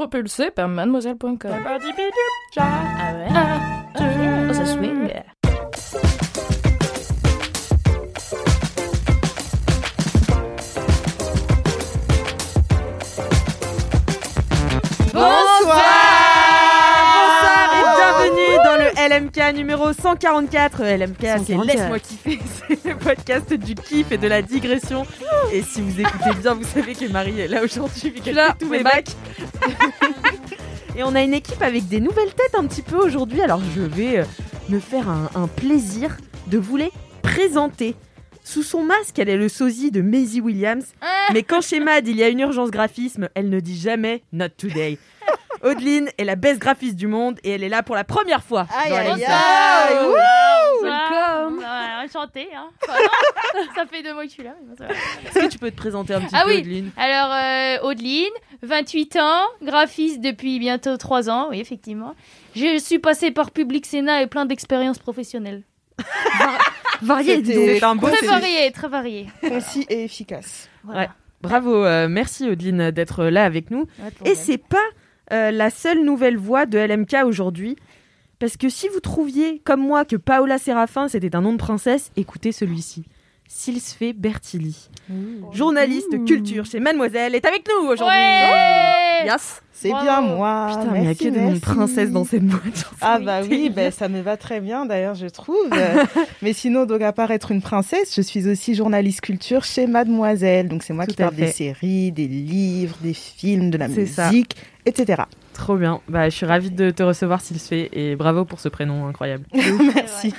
propulsé par mademoiselle.com. Og så swing. LMK numéro 144. LMK, c'est 144. Laisse-moi kiffer, c'est le podcast du kiff et de la digression. Et si vous écoutez bien, vous savez que Marie est là aujourd'hui, vu qu'elle fait tous mes bacs. et on a une équipe avec des nouvelles têtes un petit peu aujourd'hui, alors je vais euh, me faire un, un plaisir de vous les présenter. Sous son masque, elle est le sosie de Maisie Williams. Mais quand chez Mad, il y a une urgence graphisme, elle ne dit jamais Not today. Audeline est la best graphiste du monde et elle est là pour la première fois. dans la liste. Welcome. Ouais, enchanté. Hein. Voilà. ça fait deux mois que je suis là. Est-ce que tu peux te présenter un petit Ah peu, oui. Audeline Alors, euh, Audeline, 28 ans, graphiste depuis bientôt 3 ans, oui, effectivement. Je suis passée par Public Sénat et plein d'expériences professionnelles. Varié, donc. un beau très CV. variées, très variées. Concis et efficace. Voilà. Ouais. Bravo, euh, merci Audeline d'être là avec nous. Ouais, Et c'est pas euh, la seule nouvelle voix de LMK aujourd'hui. Parce que si vous trouviez, comme moi, que Paola Séraphin c'était un nom de princesse, écoutez celui-ci. Silsfé Bertilli, journaliste culture chez Mademoiselle, est avec nous aujourd'hui. Ouais Yes. C'est bien moi. Putain, mais il y a que des noms de merci. princesse dans cette boîte. Ah bah oui, ben, ça me va très bien d'ailleurs, je trouve. Mais sinon, donc à part être une princesse, je suis aussi journaliste culture chez Mademoiselle. Donc c'est moi Tout qui parle des séries, des livres, des films, de la ça. Etc. Trop bien. Bah, je suis ravie de te recevoir, Silsfé, et bravo pour ce prénom incroyable. Merci.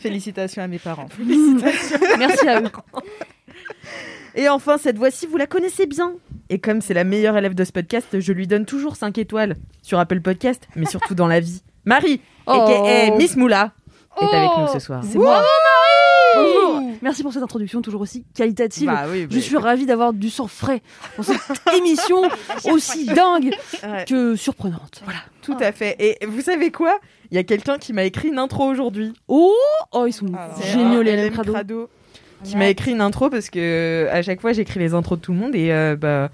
Félicitations à mes parents. Merci à eux. Et enfin, cette voix-ci, vous la connaissez bien. Et comme c'est la meilleure élève de ce podcast, je lui donne toujours 5 étoiles sur Apple Podcast, mais surtout dans la vie. Marie, Oh. aka Miss Moula, est avec nous ce soir. C'est moi. Bonjour. Merci pour cette introduction toujours aussi qualitative. Bah oui, Je suis ravie d'avoir du sang frais dans cette émission aussi dingue Ouais, que surprenante. Voilà. tout à fait. Et vous savez quoi? Il y a quelqu'un qui m'a écrit une intro aujourd'hui. Oh, oh ils sont Alors, géniaux les LM Crado. Crado. Qui m'a écrit une intro parce que à chaque fois j'écris les intros de tout le monde et euh, bah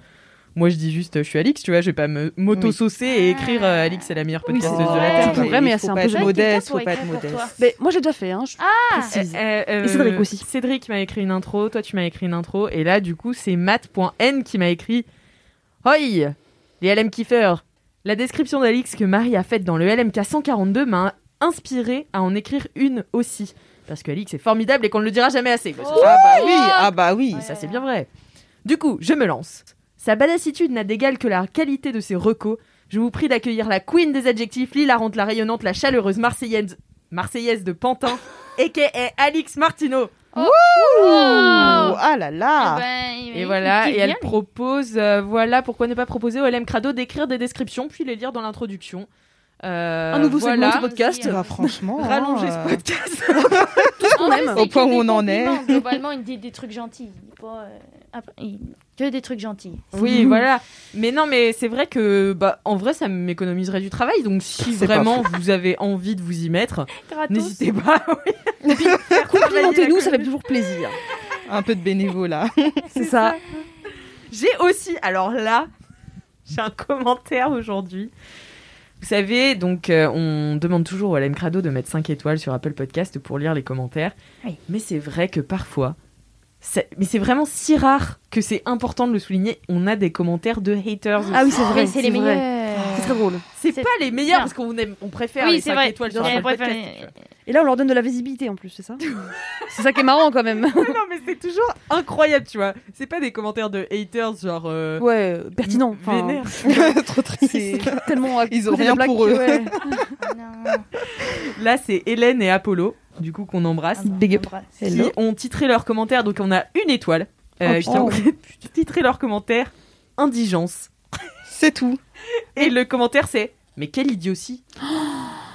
moi je dis juste je suis Alix, tu vois, je vais pas me m'auto-saucer et écrire euh, Alix est la meilleure Oui, podcasteuse c'est- de la tu Terre. pourrais, mais il c'est un peu modeste, faut pas être modeste. Mais moi j'ai déjà fait, hein. je Ah précise. Euh, euh, Et Cédric aussi. Cédric m'a écrit une intro, toi tu m'as écrit une intro, et là du coup c'est Matt.n qui m'a écrit Hoi Les LM kiffers La description d'Alix que Marie a faite dans le LMK 142 m'a inspiré à en écrire une aussi. Parce que Alix est formidable et qu'on ne le dira jamais assez. Oh. Ah bah oui, ah bah oui. Ça c'est bien vrai. Du coup, je me lance. Sa badassitude n'a d'égal que la qualité de ses recos. Je vous prie d'accueillir la queen des adjectifs, l'hilarante, la rayonnante, la chaleureuse marseillaise, marseillaise de Pantin, a.k.a. Alix Martineau. Oh. Ouh, Oh. ah là là. Eh ben, il- Et il voilà, et elle bien, propose, euh, voilà, pourquoi ne pas proposer au LM Crado d'écrire des descriptions, puis les lire dans l'introduction. Euh, Un nouveau voilà. segment du podcast. Bah, franchement. Rallonger hein, ce podcast. En vrai, même. c'est Au point où on en est. Globalement, il dit des trucs gentils. Pas, euh, après, il- Que des trucs gentils. oui, voilà. Mais non, mais c'est vrai que, bah, en vrai, ça m'économiserait du travail. Donc, si vraiment vous avez envie de vous y mettre, n'hésitez pas. oui. Complimentez-nous, ça fait toujours plaisir. Un peu de bénévolat. C'est ça. J'ai aussi, alors là, j'ai un commentaire aujourd'hui. Vous savez, donc euh, on demande toujours à LM Crado de mettre 5 étoiles sur Apple Podcast pour lire les commentaires. Oui. Mais c'est vrai que parfois, mais c'est vraiment si rare que c'est important de le souligner, on a des commentaires de haters. Ah oui, c'est vrai. Mais c'est les vrai. meilleurs. C'est très drôle. C'est pas les meilleurs parce qu'on aime, on préfère Oui, les c'est 5 vrai. étoiles sur. Podcast. Et là, on leur donne de la visibilité en plus, c'est ça? C'est ça qui est marrant quand même. non mais c'est toujours incroyable, tu vois. C'est pas des commentaires de haters genre euh, Ouais, pertinent. Enfin, vénère. Trop triste. C'est tellement. à Ils ont rien pour eux. ouais. Non. Là, c'est Hélène et Apollo, du coup qu'on embrasse. Ah bah, Big up. embrasse. qui ont titré leurs commentaires. Donc on a une étoile. euh, Oh, qui ont titré leurs commentaires. indigence. C'est tout. Et le commentaire c'est mais quelle idiotie.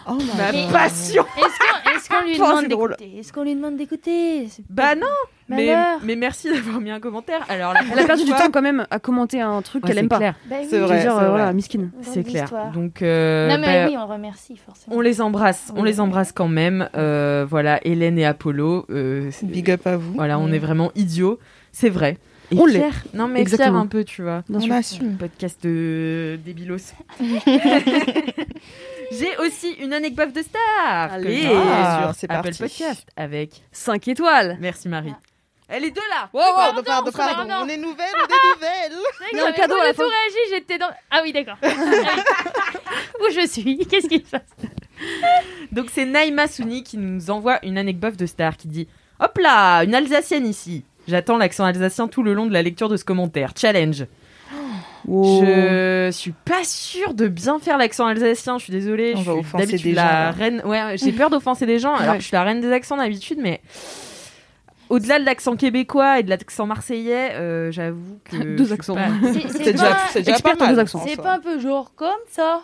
Oh Ma passion. Est-ce qu'on est-ce qu'on lui demande d'écouter Est-ce qu'on lui demande d'écouter Bah non. Mais, merci d'avoir mis un commentaire. Alors Elle a perdu du temps quand même à commenter un truc Ouais, qu'elle aime pas. Bah oui, C'est vrai, euh, vrai. voilà, miskine. C'est clair. Donc euh, non mais bah, oui, on remercie forcément. on les embrasse, on les embrasse quand même. Euh, voilà, Hélène et Apollo. euh, Big up à vous. Voilà, on est vraiment idiots, c'est vrai. Et On l'est. Non mais Exactement. fiers un peu, tu vois. Bien On sûr. assume. Podcast de débilos. J'ai aussi une anecdote de star. Allez. j'ai Ah, sur c'est Apple parti. Podcast avec. 5 étoiles. Merci Marie. Elle est de là. Pardon, pardon, pardon, pardon. pardon. On est nouvelles, on est nouvelles. C'est un cadeau pas à la du tout fin. réagi, j'étais dans. Ah oui, d'accord. Où je suis? Qu'est-ce qui se passe? Donc c'est Naïma Souni qui nous envoie une anecdote de star qui dit Hop là, une Alsacienne ici. J'attends l'accent alsacien tout le long de la lecture de ce commentaire. Challenge. Wow. Je suis pas sûre de bien faire l'accent alsacien, je suis désolée. On je va suis offenser d'habitude des la gens, reine. Ouais, j'ai peur d'offenser des gens alors Ouais. que je suis la reine des accents d'habitude, mais au-delà de l'accent québécois et de l'accent marseillais, euh, j'avoue que. Deux accents. pas- C'est déjà, déjà Experte pas en mal. deux accents. en c'est pas un peu genre comme ça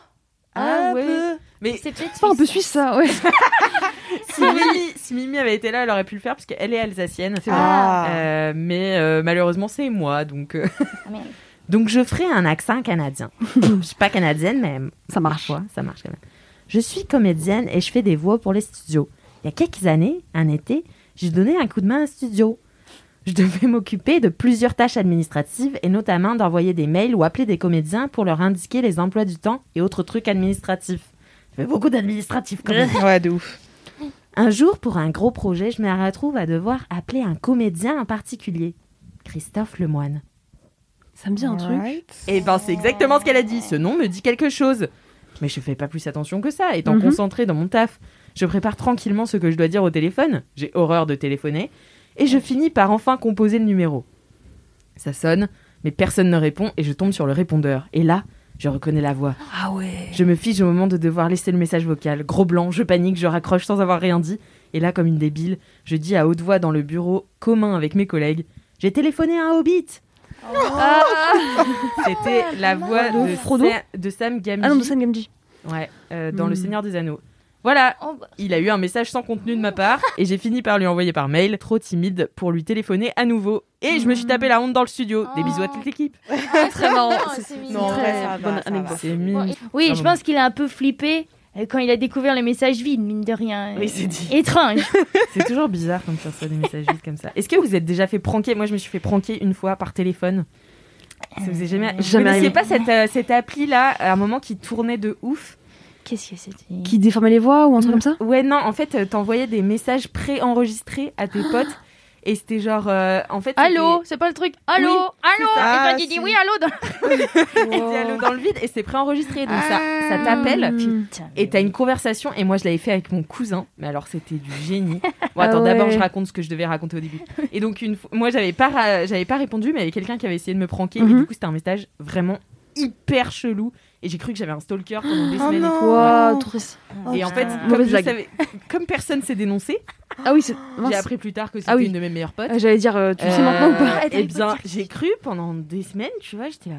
Ah Un ouais. peu. Mais C'est peut-être C'est pas un peu suisse ça, ouais. si Mimi, si Mimi avait été là, elle aurait pu le faire parce qu'elle est alsacienne. Ah. Euh, mais euh, malheureusement, c'est moi, donc. euh, Ah. Donc je ferai un accent canadien. je suis pas canadienne, mais Ça marche. parfois, ça marche quand même. Je suis comédienne et je fais des voix pour les studios. Il y a quelques années, un été, j'ai donné un coup de main à un studio. Je devais m'occuper de plusieurs tâches administratives et notamment d'envoyer des mails ou appeler des comédiens pour leur indiquer les emplois du temps et autres trucs administratifs. Je fais beaucoup d'administratifs quand même. Ouais, de ouf. Un jour, pour un gros projet, je me retrouve à devoir appeler un comédien en particulier. Christophe Lemoine. Ça me dit un truc. Alright. Et ben c'est exactement ce qu'elle a dit. Ce nom me dit quelque chose. Mais je fais pas plus attention que ça. Étant Mhm. concentrée dans mon taf, je prépare tranquillement ce que je dois dire au téléphone. J'ai horreur de téléphoner. Et je finis par enfin composer le numéro. Ça sonne, mais personne ne répond et je tombe sur le répondeur. Et là, je reconnais la voix. Ah ouais. Je me fige au moment de devoir laisser le message vocal. Gros blanc, je panique, je raccroche sans avoir rien dit. Et là, comme une débile, je dis à haute voix dans le bureau commun avec mes collègues J'ai téléphoné à un hobbit Ah, C'était la voix De de, Frodo Sa- de Sam Gamgee. Ah non, de Sam Gamgee. Ouais, euh, dans Le Hmm. Seigneur des Anneaux. Voilà, oh, bah, il a eu un message sans contenu de ma part et j'ai fini par lui envoyer par mail, trop timide pour lui téléphoner à nouveau. Et je me suis tapé la honte dans le studio. Des bisous à toute l'équipe. Très marrant. C'est- c'est Non, mignon. C'est Oui, je pense qu'il a un peu flippé euh, quand il a découvert les messages vides, mine de rien. Oui, c'est dit. Étrange. C'est toujours bizarre quand tu reçois des messages vides comme ça. Est-ce que vous êtes déjà fait pranker? Moi, je me suis fait pranker une fois par téléphone. Ça vous est jamais, vous Jamais arrivé? pas cette, euh, cette appli là, à un moment qui tournait de ouf Qu'est-ce que c'était Qui déformait les voix ou un truc comme ça Ouais, non, en fait, euh, t'envoyais des messages pré-enregistrés à tes potes. Et c'était genre, euh, en fait, Allô, c'est pas le truc. Allô, Oui, allô. ça. Et toi, Ah, tu dis oui, allô. dans- dit allô dans le vide et c'est pré-enregistré, donc ça, ça t'appelle. Hmm. Putain. Et t'as une conversation, et moi je l'avais fait avec mon cousin, mais alors c'était du génie. Bon, Ah attends, d'abord je raconte ce que je devais raconter au début. Et donc, une fois- moi j'avais pas, ra- j'avais pas répondu, mais il y avait quelqu'un qui avait essayé de me pranker, et Mhm. du coup c'était un message vraiment hyper chelou. Et j'ai cru que j'avais un stalker pendant des Oh semaines. et non. tout. Ouah, triste. Et en fait, Ah. comme, je savais, comme personne s'est dénoncé, Ah oui, j'ai appris plus tard que c'était Ah oui. une de mes meilleures potes. Ah, J'allais dire, euh, tu le sais Euh, maintenant ou pas Eh bien, j'ai cru pendant des semaines, tu vois, j'étais là.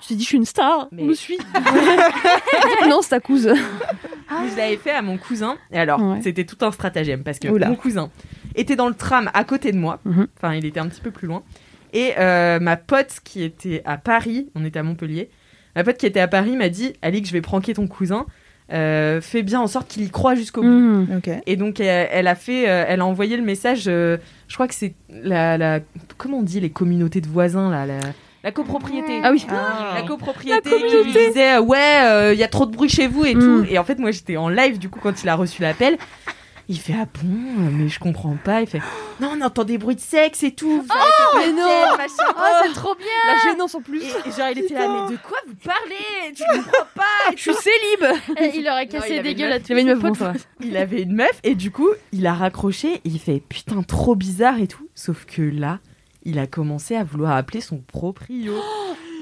Tu t'es dit, je suis une star, Mais- on me suit. non, c'est ta couse. Je l'avais fait à mon cousin. Et alors, Ouais. c'était tout un stratagème parce que Oula. mon cousin était dans le tram à côté de moi. Mhm. Enfin, il était un petit peu plus loin. Et euh, ma pote qui était à Paris, on était à Montpellier, ma pote qui était à Paris m'a dit Alix, je vais pranker ton cousin. Euh, fais bien en sorte qu'il y croit jusqu'au bout. Ok. Et donc elle, elle a fait, euh, elle a envoyé le message. euh, je crois que c'est la, la, comment on dit les communautés de voisins là, la, la copropriété. Ah oui. La copropriété La qui lui disait ouais il y a trop de bruit chez vous et Mm. tout et en fait moi j'étais en live du coup quand il a reçu l'appel il fait ah bon mais je comprends pas il fait non on entend des bruits de sexe et tout vous arrêtez mais non. machin. Oh, c'est trop bien. La gênance en plus. et, et genre il était là mais de quoi vous parlez? Tu comprends pas Je suis célib. Il aurait il cassé avait des une gueules à Il y avait une meuf, tous bon, il avait une meuf et du coup il a raccroché et il fait putain trop bizarre et tout sauf que là il a commencé à vouloir appeler son proprio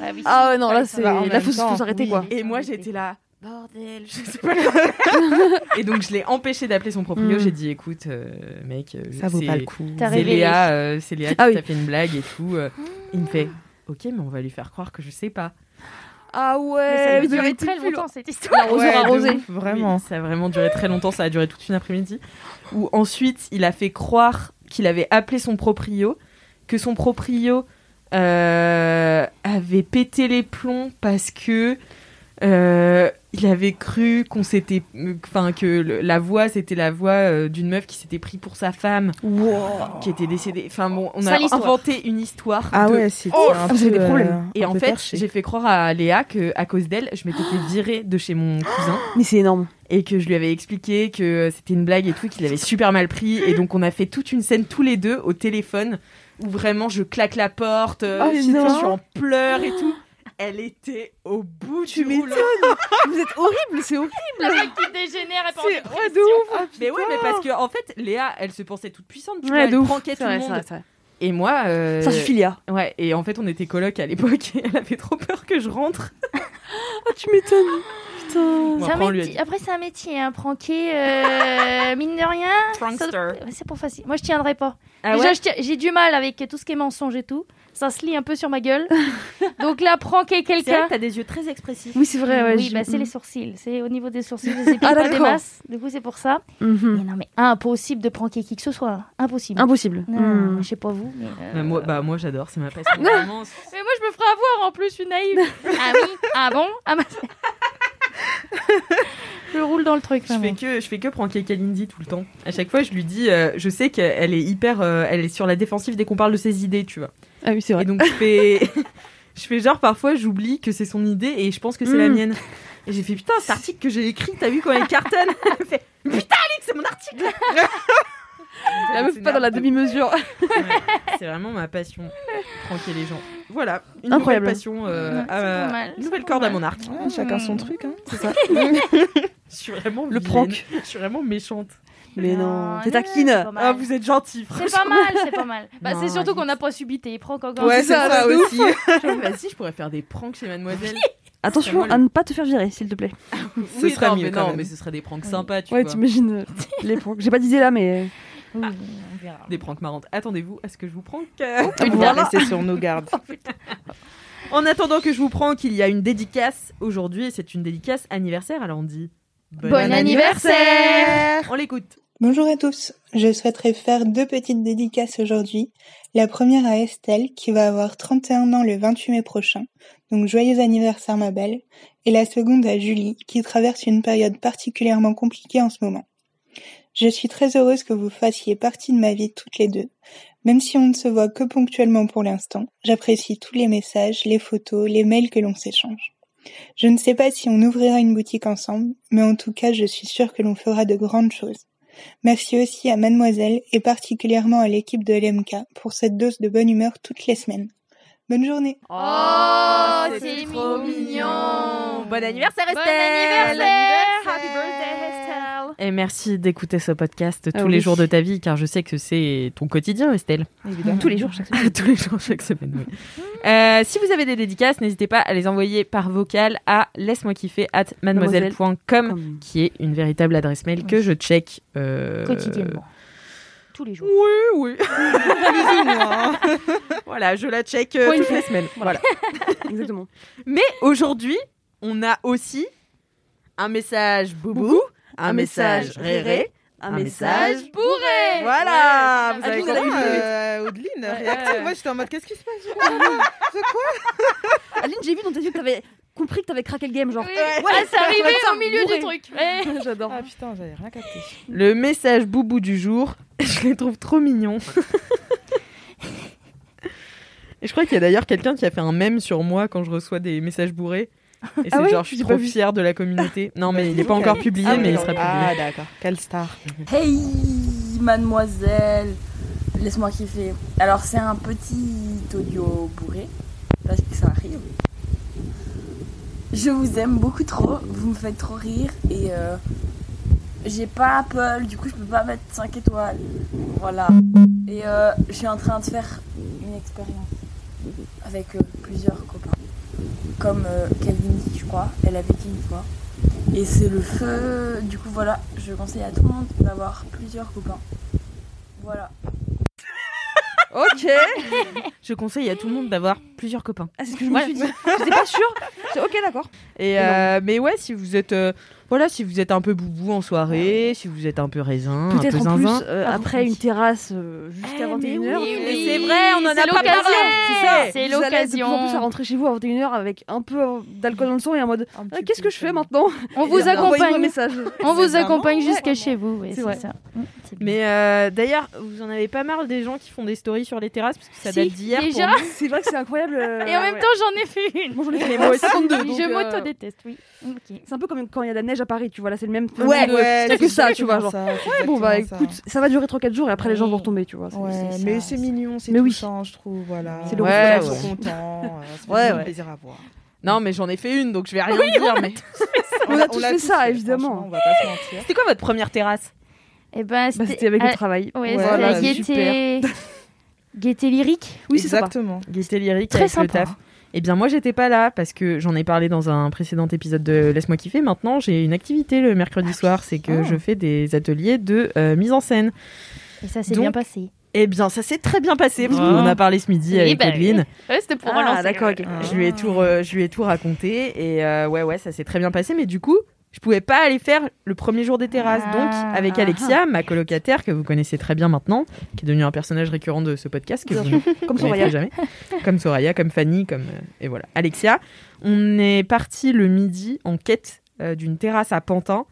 Ah oui, Ah ouais, non, là, c'est. Là, faut faut s'arrêter, oui. quoi. Et moi j'étais là, bordel, je sais pas. et donc je l'ai empêché d'appeler son proprio. Mm. J'ai dit, écoute, euh, mec, euh, Ça vaut c'est- pas le coup. T'as C'est. Léa, euh, c'est Léa qui Ah oui. t'a fait une blague et tout. euh. Il me fait, ok, mais on va lui faire croire que je sais pas. Ah Mais ça ouais, a duré très longtemps cette histoire. L'arroseur Ouais, ouf, Vraiment. Oui, ça a vraiment duré très longtemps, ça a duré toute une après-midi. Où ensuite, il a fait croire qu'il avait appelé son proprio, que son proprio euh, avait pété les plombs parce que euh, il avait cru qu'on s'était, enfin que le- la voix c'était la voix euh, d'une meuf qui s'était pris pour sa femme, qui était décédée. Enfin bon, on a inventé une histoire. Ah de- ouais, c'était Oh, un peu, des problèmes. euh, Et en fait, j'ai fait croire à Léa que à cause d'elle, je m'étais fait virer de chez mon cousin Mais c'est énorme. et que je lui avais expliqué que c'était une blague et tout, qu'il avait super mal pris. Et donc, on a fait toute une scène tous les deux au téléphone où vraiment je claque la porte, euh, Oh, non. je suis en pleurs et tout. Elle était au bout Tu du rouleau. Vous êtes horrible, c'est horrible. Le mec qui dégénère et C'est dépression. ouais, de ouf. Mais ouais, mais parce que en fait, Léa, elle se pensait toute puissante. Tu Ouais, vois, elle pranquait tout le vrai, monde. vrai. Et moi, euh, Ça suffit, Léa. Ouais, et en fait, on était coloc à l'époque et elle avait trop peur que je rentre. Ah, tu m'étonnes. Putain. Bon, C'est un après, métier- c'est un métier, hein, pranker, euh, mine de rien. Prankster. ça- C'est pas facile. Moi, je tiendrai pas. Ah Déjà, ouais tiens- j'ai du mal avec tout ce qui est mensonge et tout. Ça se lit un peu sur ma gueule. Donc là, pranker C'est vrai quelqu'un. que t'as des yeux très expressifs. Oui, c'est vrai. Ouais, oui, je- bah, c'est les sourcils. C'est au niveau des sourcils. Je Ah, pas des d'accord. masses. Du coup, c'est pour ça. Mhm. Mais non, mais impossible de pranker qui que ce soit. Impossible. Impossible. Non, Hmm. je sais pas vous, mais. euh, Bah, moi, bah, moi j'adore, c'est ma passion. Vraiment, Mais moi, je me ferai avoir en plus, je suis naïve. ah oui? Ah bon? Ah bah... Je roule dans le truc. Je fais que je fais que pranker Kalindi tout le temps. À chaque fois, je lui dis, euh, je sais qu'elle est hyper, euh, elle est sur la défensive dès qu'on parle de ses idées, tu vois. Ah oui, c'est vrai. Et donc je fais, je fais genre parfois j'oublie que c'est son idée et je pense que c'est la Mm. mienne. Et j'ai fait putain cet article que j'ai écrit, t'as vu quand elle cartonne? Elle fait putain Alex, c'est mon article. La meuf pas dans la demi-mesure. Ouais, c'est vraiment ma passion, pranker les gens. Voilà, une Incroyable. nouvelle passion, euh, à- mal, une c'est nouvelle corde à mon arc. Ouais, chacun son truc, hein. C'est ça. Je suis vraiment Le vilaine. prank. Je suis vraiment méchante. Mais non, Non, t'es taquine. c'est. Ah, vous êtes gentil. C'est pas mal, c'est pas mal. Bah, c'est surtout qu'on n'a pas subi tes pranks encore. Ouais, c'est ça de aussi. Vas-y, je pourrais faire des pranks chez Mademoiselle. Attention à ne pas te faire virer, s'il te plaît. Ce serait non, mieux, mais quand non, même. mais ce serait des pranks sympas, tu Ouais, vois. t'imagines euh, les pranks. J'ai pas d'idée là, mais. On verra. Des pranks marrantes. Attendez-vous à ce que je vous prank. On va Voilà. rester sur nos gardes. En attendant que je vous prank, il y a une dédicace aujourd'hui et c'est une dédicace anniversaire. Alors on Bon anniversaire On l'écoute. Bonjour à tous, je souhaiterais faire deux petites dédicaces aujourd'hui. La première à Estelle qui va avoir 31 ans le 28 mai prochain, donc joyeux anniversaire ma belle. Et la seconde à Julie qui traverse une période particulièrement compliquée en ce moment. Je suis très heureuse que vous fassiez partie de ma vie toutes les deux. Même si on ne se voit que ponctuellement pour l'instant, j'apprécie tous les messages, les photos, les mails que l'on s'échange. Je ne sais pas si on ouvrira une boutique ensemble, mais en tout cas je suis sûre que l'on fera de grandes choses. Merci aussi à Mademoiselle et particulièrement à l'équipe de LMK pour cette dose de bonne humeur toutes les semaines. Bonne journée. Oh, c'est mignon. Bon anniversaire Bon Et merci d'écouter ce podcast tous Ah les oui. jours de ta vie car je sais que c'est ton quotidien Estelle. Évidemment. Tous les jours, chaque semaine. tous les jours chaque semaine. oui. Euh, si vous avez des dédicaces, n'hésitez pas à les envoyer par vocal à laisse-moi kiffer at mademoiselle.com qui est une véritable adresse mail que je check euh, Quotidiennement. Tous les jours. Oui, oui. voilà, je la check euh, toutes les semaines. Voilà. Exactement. Mais aujourd'hui, on a aussi un message boubou, un, message réré, Un, message bourré. Voilà, vous Ouais, avez Adeline, compris. Euh, Audeline, réactive. Moi, j'étais en mode, qu'est-ce qui se passe Aline, j'ai vu dans tes yeux que t'avais compris que t'avais craqué le game, genre. Oui. Ah, c'est arrivé Ouais, au milieu bourré. du truc. Ouais. J'adore. Ah putain, j'avais rien capté. Le message boubou du jour, je les trouve trop mignons. Et je crois qu'il y a d'ailleurs quelqu'un qui a fait un mème sur moi quand je reçois des messages bourrés. Et c'est Ah ouais genre, je suis trop fière de la communauté. Non, mais il n'est pas encore publié, Ah, mais il sera publié. Ah d'accord, quelle star. Hey mademoiselle, laisse-moi kiffer. Alors c'est un petit audio bourré, parce que ça arrive. Je vous aime beaucoup trop, vous me faites trop rire et euh, j'ai pas Apple, du coup je peux pas mettre 5 étoiles. Voilà. Et euh, je suis en train de faire une expérience avec euh, plusieurs copains. Comme euh, Calvin, je crois, elle a vécu une fois. Et c'est le feu. Du coup, voilà, je conseille à tout le monde d'avoir plusieurs copains. Voilà. Ok. Je conseille à tout le monde d'avoir plusieurs copains. Ah, c'est ce que je me suis dit. J'étais pas sûre. Ok, d'accord. Et euh, mais ouais, si vous êtes euh, voilà, si vous êtes un peu boubou en soirée, si vous êtes un peu raisin, un peu Peut-être en plus, euh, après une terrasse euh, jusqu'à Eh, mais 21h. oui, Oui, mais oui, c'est vrai, on en a pas l'occasion. parlé. C'est ça, c'est Vous allez de plus en l'occasion. plus à rentrer chez vous à 21h avec un peu d'alcool dans le sang et en mode Ah, petit Qu'est-ce que je fais maintenant On vous accompagne. message. On vous accompagne jusqu'à chez vous. ouais, C'est ça. Mm. Mais euh, d'ailleurs, vous en avez pas marre des gens qui font des stories sur les terrasses? Parce que ça Si, date d'hier. C'est vrai que c'est incroyable. euh, Et en même ouais. temps, j'en ai fait une. Moi, j'en ai fait moi aussi 52. donc, je euh, m'auto-déteste, oui. C'est un peu comme quand il y a de la neige à Paris, tu vois. Là, c'est le même. Ouais, de- Ouais, c'est que ça, tu vois. Genre. ça, Bon, bah écoute, ça va durer 3-4 jours et après les gens vont retomber, tu vois. Ouais, mais c'est mignon, c'est Mais oui. touchant, je trouve. Voilà. C'est le Ouais, reflet, ils ouais. sont contents. euh, Ouais, ouais. plaisir à voir. Non, mais j'en ai fait une, donc je vais rien dire. Mais On a tous fait ça, évidemment. On c'était quoi votre première terrasse? Eh ben, Bah, c'était avec le travail. Ouais, Ouais, c'était la gaieté. Gaieté lyrique. Oui, c'est ça. Exactement. Gaieté lyrique Très sympa. Eh bien, moi, j'étais pas là parce que j'en ai parlé dans un précédent épisode de Laisse-moi kiffer. Maintenant, j'ai une activité le mercredi soir, c'est que Oh. je fais des ateliers de euh, mise en scène. Et ça s'est bien passé. Eh bien, ça s'est très bien passé parce Oh. qu'on en a parlé ce midi Oui, avec bah oui. Ouais, c'était pour Ah, relancer. d'accord, ok. Je lui ai tout, re- je lui ai tout raconté et euh, ouais, ouais, ça s'est très bien passé. Mais du coup, je pouvais pas aller faire le premier jour des terrasses. Ah. Donc, avec Ah. Alexia, ma colocataire que vous connaissez très bien maintenant, qui est devenue un personnage récurrent de ce podcast, que Bien vous Comme Soraya. jamais, comme Soraya, comme Fanny, comme euh, et voilà, Alexia. On est parti le midi en quête euh, d'une terrasse à Pantin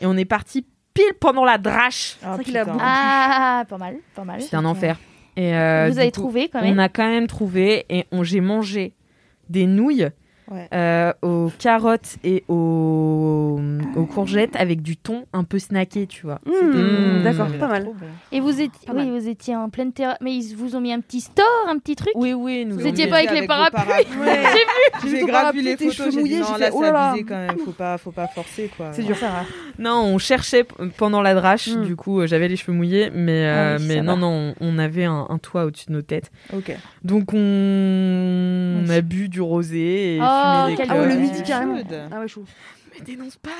et on est parti pile pendant la drache. Ah, vrai qu'il a putain. beaucoup- Ah, pas mal, pas mal. C'était un enfer. Et euh, Vous avez coup, trouvé quand On même a quand même trouvé et on, j'ai mangé des nouilles Ouais. euh, aux carottes et aux, aux courgettes avec du thon un peu snacké, tu vois. Mmh, Mmh. D'accord, pas mal. Et vous étiez, Pas oui, mal. vous étiez en pleine terrasse. Mais ils vous ont mis un petit store, un petit truc. Oui, oui, nous Vous on étiez est- pas avec les parapluies. Ouais. J'ai J'ai ton grave vu les photos, cheveux j'ai dit mouillés, non, j'ai là, oh c'est là là. abusé quand même, faut pas, faut pas forcer quoi. C'est dur, ça. Non, on cherchait pendant la drache, Mm. du coup euh, j'avais les cheveux mouillés, mais, euh, Ah oui, mais non, va. non, on, on avait un, un toit au-dessus de nos têtes. Ok. Donc on, on a bu du rosé et Oh, fumé des quel Ah ouais, le clopes. midi carrément. Ah ouais, chaud. Mais dénonce pas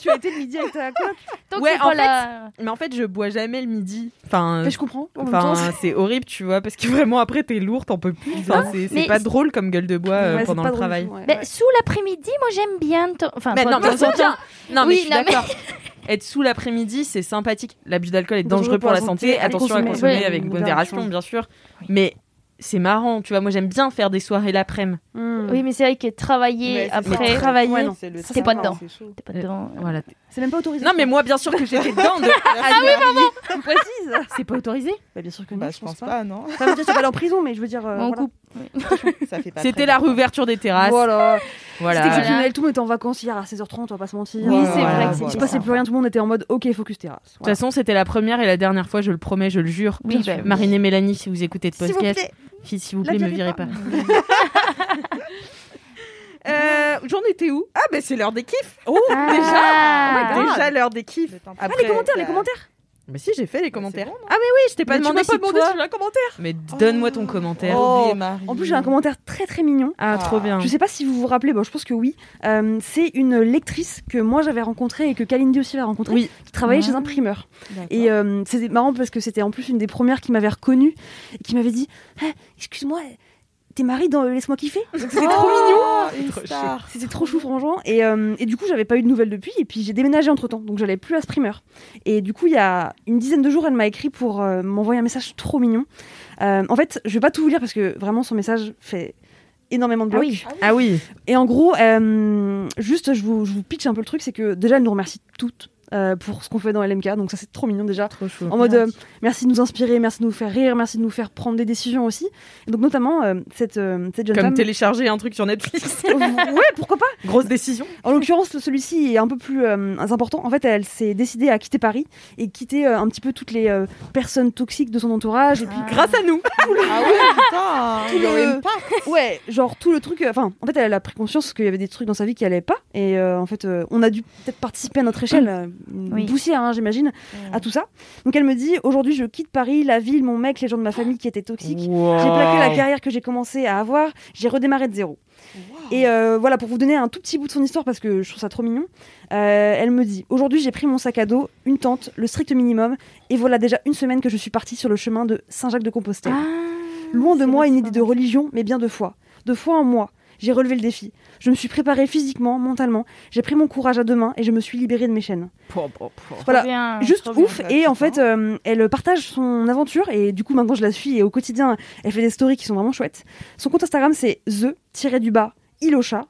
Tu as été le midi avec ta coloc Tant que Ouais, c'est en pas fait, la- Mais en fait, je bois jamais le midi. Enfin, Mais je comprends. En même Enfin, c'est horrible, tu vois, parce que vraiment après t'es lourd, t'en peux plus. Enfin, c'est c'est mais pas c'est- drôle comme gueule de bois euh, Ouais, c'est pendant pas le drôle travail. ouais. Ouais. sous l'après-midi, moi j'aime bien. de temps- Enfin, Mais pas non, de mais temps on en s'entend. temps. Non, mais Oui, je suis non, mais- d'accord. Être sous l'après-midi, c'est sympathique. L'abus d'alcool est Dangereux dangereux pour la santé. à Attention à consommer. consommer Ouais. avec modération, Modération. bien sûr. Mais c'est marrant, tu vois. Moi, j'aime bien faire des soirées l'après-midi. Mmh. Oui, mais c'est vrai que travailler c'est après, travailler, Ouais. C'est T'es pas dedans. c'est t'es pas dedans. Voilà. C'est même pas autorisé. Non, mais moi, bien sûr que j'étais dedans. De... Ah oui, pardon. Tu précises. C'est pas autorisé. Bah, bien sûr que non. Bah, je pense pas, non. Ça veut dire que tu vas aller en prison, mais je veux dire. euh, On voilà. coupe. C'était la réouverture des terrasses. Voilà. Voilà. C'était Voilà. exceptionnel. Tout le monde était en vacances hier à 16h30, on va pas se mentir. Oui, c'est vrai voilà, c'est Il se passait plus rien, tout le monde était en mode ok, focus terrasse. De toute façon, c'était la première et la dernière fois, je le promets, je le jure. Oui, bah, oui. Marine et Mélanie, si vous écoutez de podcast, s'il vous La plaît, me virez pas. pas. Euh, J'en étais où? Ah, ben c'est l'heure des kiffs. Oh, Ah. déjà, Oh déjà l'heure des kiffs. Ah, les commentaires, les commentaires. Mais si, j'ai fait les bah, commentaires. bon, ah, mais oui, je t'ai pas Mais tu demandé m'as pas si demandé toi- si tu l'as commentaire. Mais donne-moi ton commentaire. Oh. Oubliez Marie. En plus, j'ai un commentaire très très mignon. Ah, trop bien. Je sais pas si vous vous rappelez, bon, je pense que oui. Euh, c'est une lectrice que moi j'avais rencontrée et que Kalindi aussi avait rencontrée, Oui. qui travaillait Ah. chez un primeur. Et euh, c'était marrant parce que c'était en plus une des premières qui m'avait reconnue et qui m'avait dit Eh, Excuse-moi, t'es Marie dans Laisse-moi kiffer C'était trop mignon Oh, Trop star. C'était trop chou, franchement. Et, euh, et du coup, j'avais pas eu de nouvelles depuis. Et puis, j'ai déménagé entre temps. Donc, j'allais plus à primeur. Et du coup, il y a une dizaine de jours, elle m'a écrit pour euh, m'envoyer un message trop mignon. Euh, en fait, je vais pas tout vous lire parce que vraiment, son message fait énormément de Ah blocs. oui. Ah oui. Et en gros, euh, juste, je vous, je vous pitch un peu le truc. C'est que déjà, elle nous remercie toutes. Euh, pour ce qu'on fait dans LMK, donc ça c'est trop mignon déjà. Trop chou. En mode euh, merci de nous inspirer, merci de nous faire rire, merci de nous faire prendre des décisions aussi. Et donc notamment euh, cette, euh, cette jeune Comme femme. télécharger un truc sur Netflix. ouais, pourquoi pas Grosse décision. en l'occurrence, celui-ci est un peu plus euh, important. En fait, elle s'est décidée à quitter Paris et quitter euh, un petit peu toutes les euh, personnes toxiques de son entourage. Et puis, Grâce à nous. Ah ouais, putain. Le- part. ouais, genre tout le truc. euh, Enfin, en fait, elle a pris conscience qu'il y avait des trucs dans sa vie qui allaient pas. Et euh, en fait, euh, on a dû peut-être participer à notre échelle, euh, une Oui. poussière, hein, j'imagine, à tout ça. Donc, elle me dit aujourd'hui, je quitte Paris, la ville, mon mec, les gens de ma famille qui étaient toxiques. J'ai plaqué la carrière que j'ai commencé à avoir, j'ai redémarré de zéro. Et euh, voilà, pour vous donner un tout petit bout de son histoire, parce que je trouve ça trop mignon, euh, elle me dit Aujourd'hui, j'ai pris mon sac à dos, une tente, le strict minimum, et voilà déjà une semaine que je suis partie sur le chemin de Saint-Jacques-de-Compostelle. Ah. Loin de moi une idée de religion, mais bien de foi. De foi en moi. J'ai relevé le défi. Je me suis préparée physiquement, mentalement. J'ai pris mon courage à deux mains et je me suis libérée de mes chaînes. Voilà. Bien, Juste bien. ouf. Et en fait, euh, elle partage son aventure et du coup, maintenant, je la suis et au quotidien, elle fait des stories qui sont vraiment chouettes. Son compte Instagram, c'est the-du-bas Ilosha.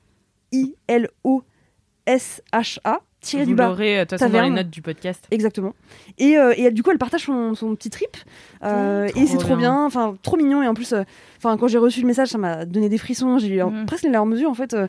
I-L-O-S-H-A. Tiré Vous du bas. l'aurez, euh, de toute façon, dans les notes du podcast. Exactement. Et, euh, et elle, du coup, elle partage son, son petit trip. Euh, et c'est trop bien. bien. Enfin, trop mignon. Et en plus, euh, enfin, quand j'ai reçu le message, ça m'a donné des frissons. J'ai eu Mhm. presque les larmes aux yeux, en fait, euh,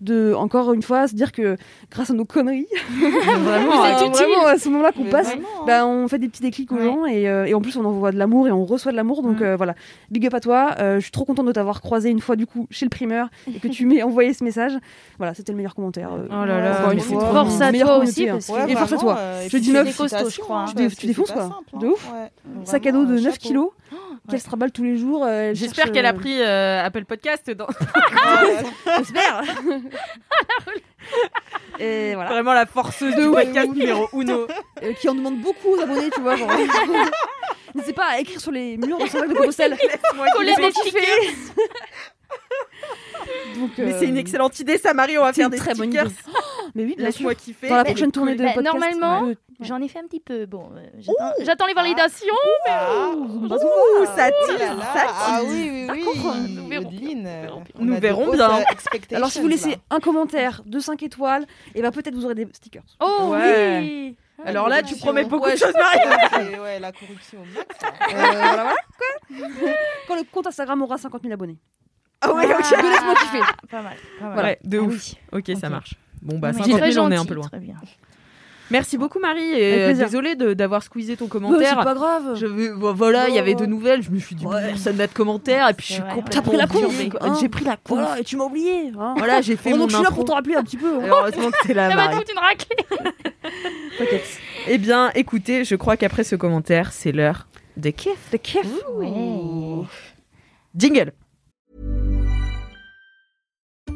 de, encore une fois, se dire que grâce à nos conneries, Vraiment, euh, vraiment, à ce moment-là qu'on passe, vraiment, hein. bah, on fait des petits déclics aux Ouais. gens. Et, euh, et en plus, on envoie de l'amour et on reçoit de l'amour. Donc Mhm. euh, voilà. Big up à toi. Euh, je suis trop contente de t'avoir croisé une fois, du coup, chez le primeur et que tu m'aies envoyé ce message. Voilà, c'était le meilleur commentaire. euh, Oh là là, encore une c'est fois. trop Force à toi aussi, hein. parce que Ouais, Et force à toi. Je dis puis neuf. félicitations, je crois, hein. hein, Tu défonces, quoi. simple, De hein. ouf. Ouais. Sac à dos de Vraiment, 9 chapeau. kilos, qu'elle se raballe tous les jours. euh, J'espère cherche, qu'elle a euh, pris euh, Apple Podcast dans J'espère. Et voilà. vraiment la forceuse du De ouf. podcast numéro uno. Euh, qui en demande beaucoup aux abonnés, tu vois. genre. N'hésitez pas à écrire sur les murs de Saint-Jacques de Compostelle. Des kiffer. Donc, Mais euh, c'est une excellente idée, ça, Marie. On va faire des très bonne stickers. idée. Mais oui, bien sûr. Laisse-moi kiffer. Dans la Mais prochaine tournée de Bah, podcast. normalement, ouais. J'en ai fait un petit peu. Bon, euh, j'attends- j'attends les validations. Ah, Ouh, ça oh tire, là là. ça Ah tire. oui, oui, oui. Nous verrons. Audeline, euh, on Nous a de verrons hautes, bien. euh, expectations, Alors, si vous laissez là. un commentaire de 5 étoiles, et ben peut-être vous aurez des stickers. Oh Ouais. oui. Alors là, tu promets beaucoup Ouais, de choses, Marie. Ouais, la corruption au max. Euh, voilà, voilà. Quoi Quand le compte Instagram aura 50 000 abonnés. Ah ouais, ok. Que laisse-moi kiffer. Pas mal. Pas mal. Voilà, de Ah ouf. oui. Ok, ça marche. Bon, bah, Oui, 50 très 000, on est un peu loin. Très bien. Merci beaucoup, Marie. Et euh, désolée de- d'avoir squeezé ton Bah, commentaire. c'est pas grave. Je bon, voilà, il y avait deux nouvelles. Je me suis dit, Ouais. personne n'a de commentaire. Et puis, je suis complètement T'as pris la quoi. hein. J'ai pris la conf. Voilà, et tu m'as oublié. hein. Voilà, j'ai fait Heureusement mon que je suis là pour te rappeler un petit peu. hein. Alors, heureusement que t'es là, Ça va Marie. toute une raclée. Eh bien, écoutez, je crois qu'après ce commentaire, c'est l'heure des kiffs. T'es kiff. Jingle.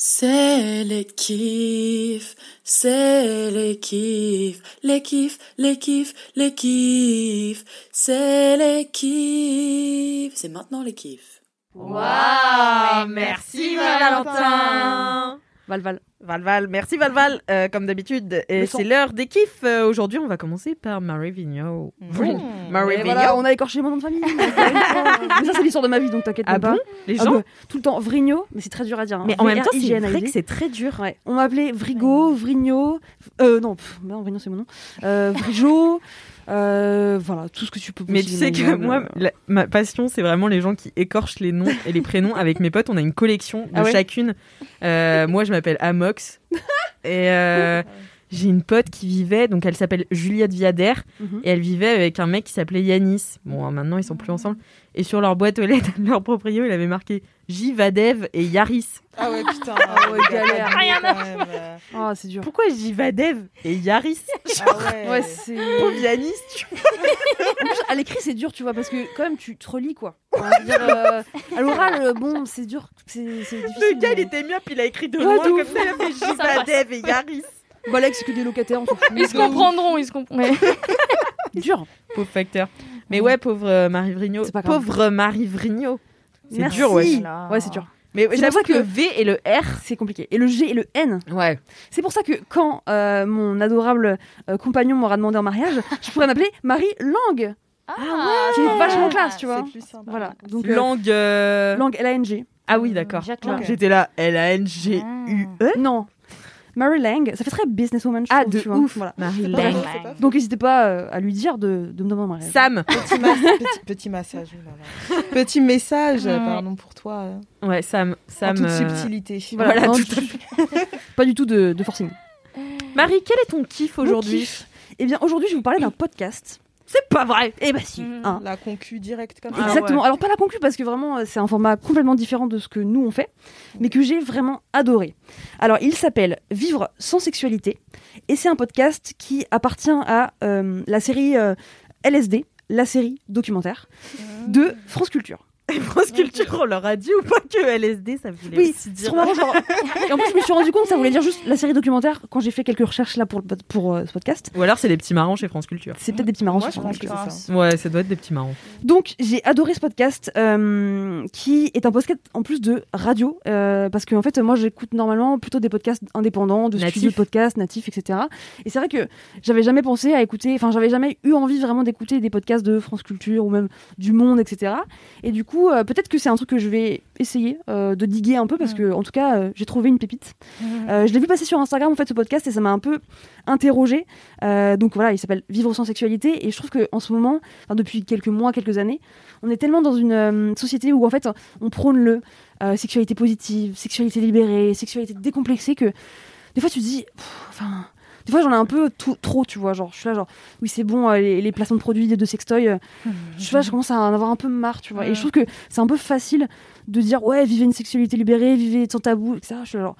C'est les kiffs, c'est les kiffs, les kiffs, les kiffs, les kiffs, c'est les kiffs, c'est maintenant les kiffs. Waouh, merci Valentin. Val, Val. Val Val, merci Val Val, euh, comme d'habitude. Et c'est l'heure des kiffs. Euh, Aujourd'hui, on va commencer par Marie Vigneault. Mmh. Marie Vigneault. voilà, on a écorché mon nom de famille. mais ça, c'est l'histoire de ma vie, donc t'inquiète Ah pas. bon? Les Ah gens bah, tout le temps, Vrigno, mais c'est très dur à dire. hein. Mais en même temps, c'est V-R-I-G-N-A-I-D. vrai que c'est très dur. Ouais. On m'appelait Vrigo, Vrigno. Euh, non, pff, non, Vrigno, c'est mon nom. Euh, Vrijo. Euh, voilà, tout ce que tu peux Mais tu sais que moi, la- ma passion, c'est vraiment les gens qui écorchent les noms et les prénoms. Avec mes potes, on a une collection de Ah ouais chacune. Euh, moi, je m'appelle Amox. et euh, j'ai une pote qui vivait, donc elle s'appelle Juliette Viader. Mhm. Et elle vivait avec un mec qui s'appelait Yanis. Bon, hein, maintenant, ils sont plus ensemble. Et sur leur boîte aux lettres, leur proprio, il avait marqué J, Vadev et Yaris. Ah ouais, putain. Ah ouais, galère. Rien quand même. euh. Ah, c'est dur. Pourquoi J, Vadev et Yaris Ah ouais. Ouais, c'est. Yanis, tu à l'écrit, c'est dur, tu vois, parce que quand même, tu te relis, quoi. Dire, euh, à l'oral, euh, bon, c'est dur. C'est c'est difficile. Le gars, il était mieux, puis il a écrit de Ouais, loin comme ça. Il a fait J. Vadev et Yaris. Bah, là, c'est que des locataires. Ils se comprendront, ils se comprendront. Dur. Pauvre facteur. Mais ouais, pauvre euh, Marie Vrigno. C'est pas grave. Pauvre Marie Vrigno. C'est dur, ouais. Ouais, c'est dur. Mais C'est j'avoue que que- le V et le R. C'est compliqué. Et le G et le N. Ouais. C'est pour ça que quand euh, mon adorable euh, compagnon m'aura demandé en mariage, je pourrais m'appeler Marie Langue. Ah, Qui est vachement classe, tu vois. C'est plus sympa. Voilà. Donc, euh, Langue. euh, langue L-A-N-G. Ah oui, d'accord. J'étais là. L-A-N-G-U-E. Non. Marie Lang. Ça fait très businesswoman, je Ah, trouve, de tu vois. ouf. Voilà. Marie C'est Lang. Donc, n'hésitez pas euh, à lui dire de, de me demander mariage. Sam. Petit, ma- petit, petit massage. là là. Petit message, pardon pour toi. euh, Ouais, Sam. Sam. en toute euh, subtilité. Voilà, non, tout tout- pas du tout de, de forcing. Marie, quel est ton kiff aujourd'hui? Eh bien, aujourd'hui, je vais vous parler d'un podcast C'est pas vrai. Eh bah si. Mhm. hein. La concu directe comme Ah ça. Exactement. ouais. Alors pas la conclue parce que vraiment euh, c'est un format complètement différent de ce que nous on fait, mais que j'ai vraiment adoré. Alors il s'appelle Vivre sans sexualité et c'est un podcast qui appartient à euh, la série euh, LSD, la série documentaire de France Culture. Et France Culture, on leur a dit ou pas que LSD, ça voulait Oui, aussi c'est dire. trop marrant. genre- Et en plus je me suis rendu compte que ça voulait dire juste la série documentaire quand j'ai fait quelques recherches là pour, le- pour euh, ce podcast. Ou alors c'est des petits marrons chez France Culture. C'est peut-être des petits marrons. Moi, pense France Culture. ça. Ouais, ça doit être des petits marrons. Donc j'ai adoré ce podcast euh, qui est un podcast en plus de radio euh, parce que en fait moi j'écoute normalement plutôt des podcasts indépendants, de studios de podcasts natifs, etc. Et c'est vrai que j'avais jamais pensé à écouter, enfin j'avais jamais eu envie vraiment d'écouter des podcasts de France Culture ou même du Monde, etc. Et du coup euh, peut-être que c'est un truc que je vais essayer euh, de diguer un peu parce que en tout cas euh, j'ai trouvé une pépite. Euh, je l'ai vu passer sur Instagram en fait ce podcast et ça m'a un peu interrogé. donc voilà, il s'appelle Vivre sans sexualité et je trouve que en ce moment, enfin, depuis quelques mois, quelques années, on est tellement dans une société où en fait on prône le sexualité positive, sexualité libérée, sexualité décomplexée que des fois tu te dis, enfin. Des fois, j'en ai un peu tout- trop, tu vois. Genre, je suis là, genre, oui, c'est bon, euh, les, les placements de produits de sextoy. euh, je sais pas, je commence à en avoir un peu marre, tu vois. Et je trouve que c'est un peu facile de dire, ouais, vivez une sexualité libérée, vivez sans tabou, etc. Je suis là, genre,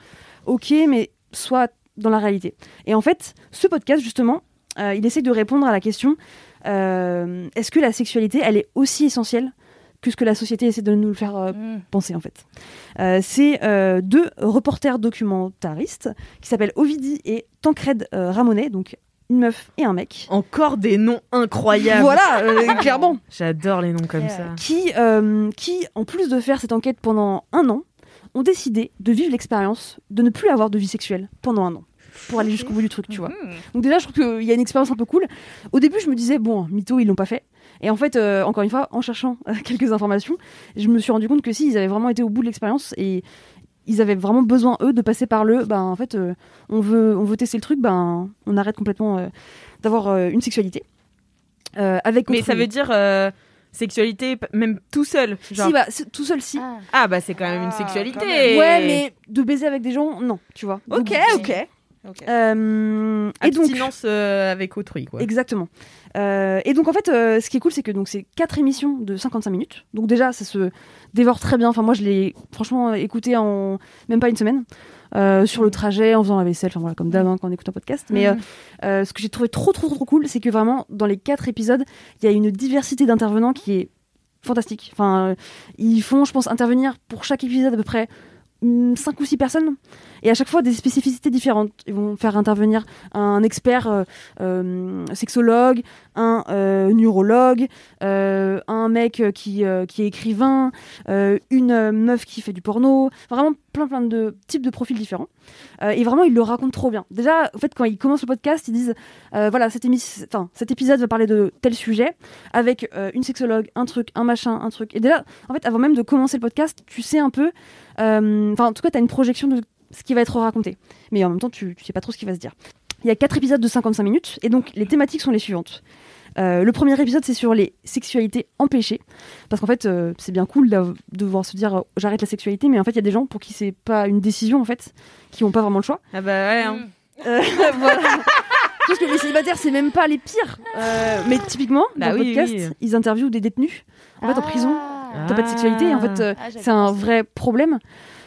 ok, mais soit dans la réalité. Et en fait, ce podcast, justement, euh, il essaie de répondre à la question euh, est-ce que la sexualité, elle est aussi essentielle que ce que la société essaie de nous le faire euh, penser, en fait Euh, C'est euh, deux reporters documentaristes qui s'appellent Ovidi et Tancred euh, Ramonet, donc une meuf et un mec. Encore des noms incroyables. Voilà, euh, clairement. J'adore les noms comme ça. Qui, euh, qui, en plus de faire cette enquête pendant un an, ont décidé de vivre l'expérience de ne plus avoir de vie sexuelle pendant un an. Pour aller jusqu'au bout du truc, tu vois. Donc déjà, je trouve qu'il y a une expérience un peu cool. Au début, je me disais, bon, mytho, ils l'ont pas fait. Et en fait, euh, encore une fois, en cherchant euh, quelques informations, je me suis rendu compte que si, ils avaient vraiment été au bout de l'expérience et ils avaient vraiment besoin, eux, de passer par le, ben, en fait, euh, on, veut, on veut tester le truc, ben, on arrête complètement euh, d'avoir euh, une sexualité. Euh, avec Mais ça veut dire euh, sexualité, même tout seul. Genre. Si, bah, tout seul, si. Ah, bah c'est quand même une sexualité. Ouais, mais de baiser avec des gens, non, tu vois. Ok, Donc, ok. Euh, et donc, euh, avec autrui, quoi. Exactement. Euh, et donc en fait, euh, ce qui est cool, c'est que donc c'est quatre émissions de 55 minutes. Donc déjà, ça se dévore très bien. Enfin moi, je l'ai franchement écouté en même pas une semaine. sur le trajet, en faisant la vaisselle, enfin voilà, comme d'hab hein, quand on écoute un podcast. Mais ce que j'ai trouvé trop, trop, trop cool, c'est que vraiment, dans les quatre épisodes, il y a une diversité d'intervenants qui est fantastique. Enfin, ils font, je pense, intervenir pour chaque épisode à peu près 5 ou 6 personnes et à chaque fois des spécificités différentes. Ils vont faire intervenir un expert euh, euh, sexologue, un euh, neurologue, un mec qui, qui est écrivain, une meuf qui fait du porno, vraiment plein plein de types de profils différents. Et vraiment, ils le racontent trop bien. Déjà, en fait, quand ils commencent le podcast, ils disent voilà, cet, cet épisode va parler de tel sujet avec une sexologue, un truc, un machin, un truc. Et déjà, en fait, avant même de commencer le podcast, tu sais un peu, enfin, en tout cas, tu as une projection de ce qui va être raconté. Mais en même temps, tu, tu sais pas trop ce qui va se dire. Il y a quatre épisodes de 55 minutes, et donc les thématiques sont les suivantes. Euh, le premier épisode, c'est sur les sexualités empêchées. Parce qu'en fait, euh, c'est bien cool de devoir se dire euh, j'arrête la sexualité, mais en fait, il y a des gens pour qui c'est pas une décision, en fait, qui n'ont pas vraiment le choix. Ah bah ouais. hein. Euh, voilà. Parce que les célibataires, c'est même pas les pires. Euh, mais typiquement, Bah dans le podcast, oui. ils interviewent des détenus. En fait, en prison, t'as pas de sexualité. Et en fait, euh, Ah, c'est un vrai problème.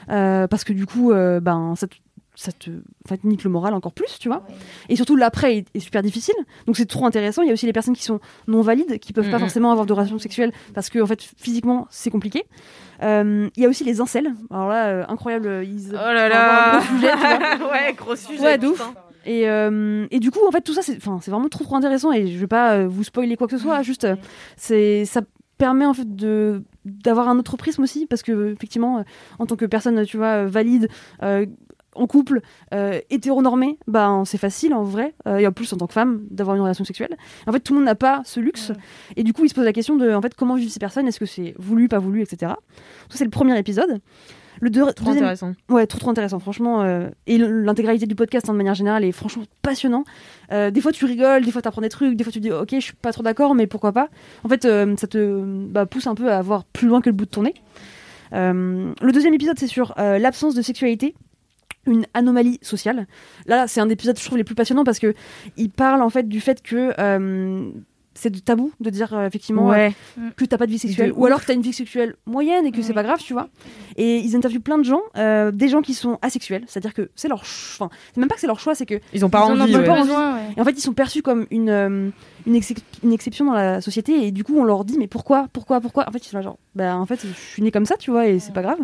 Euh, parce que du coup, euh, ben, ça te, ça te enfin, te nique le moral encore plus, tu vois. Et surtout, l'après est, est super difficile. Donc, c'est trop intéressant. Il y a aussi les personnes qui sont non valides, qui peuvent pas forcément avoir de relations sexuelles parce que, en fait, physiquement, c'est compliqué. Euh, Il y a aussi les incels. Alors là, euh, incroyable. Ils, Oh là là. gros sujet, tu vois. ouais, gros sujet. Ouais, de ouf. putain. Et, euh, et du coup, en fait, tout ça, c'est enfin, c'est vraiment trop, trop intéressant. Et je vais pas euh, vous spoiler quoi que ce soit. Juste, euh, c'est ça permet en fait de d'avoir un autre prisme aussi parce que effectivement, euh, en tant que personne, tu vois, euh, valide. euh, en couple, euh, hétéronormé, ben c'est facile en vrai, euh, et en plus en tant que femme, d'avoir une relation sexuelle. En fait, tout le monde n'a pas ce luxe, et du coup, il se pose la question de, en fait, comment vivent ces personnes, est-ce que c'est voulu, pas voulu, etc. Ça, c'est le premier épisode. Le deux- Trop deuxième, intéressant. Ouais, trop trop intéressant, franchement. euh, et l'intégralité du podcast, hein, de manière générale, est franchement passionnant. Euh, des fois, tu rigoles, des fois, tu apprends des trucs, des fois, tu dis, ok, je suis pas trop d'accord, mais pourquoi pas. En fait, euh, ça te bah, pousse un peu à voir plus loin que le bout de ton nez. Le deuxième épisode, c'est sur l'absence de sexualité. Une anomalie sociale. Là, c'est un épisode, je trouve, les plus passionnants parce que il parle en fait du fait que euh, c'est de tabou de dire euh, effectivement Ouais. euh, que t'as pas de vie sexuelle De ou alors que t'as une vie sexuelle moyenne et que c'est pas grave, tu vois. Et ils interviewent plein de gens, euh, des gens qui sont asexuels, c'est-à-dire que c'est leur enfin, c'est même pas que c'est leur choix, c'est que Ils ont pas en envie, ont ouais. pas ouais. Et en fait, ils sont perçus comme une euh, une, excep- une exception dans la société et du coup, on leur dit mais pourquoi, pourquoi, pourquoi? En fait, ils sont là genre bah en fait, je suis né comme ça, tu vois, et c'est pas grave.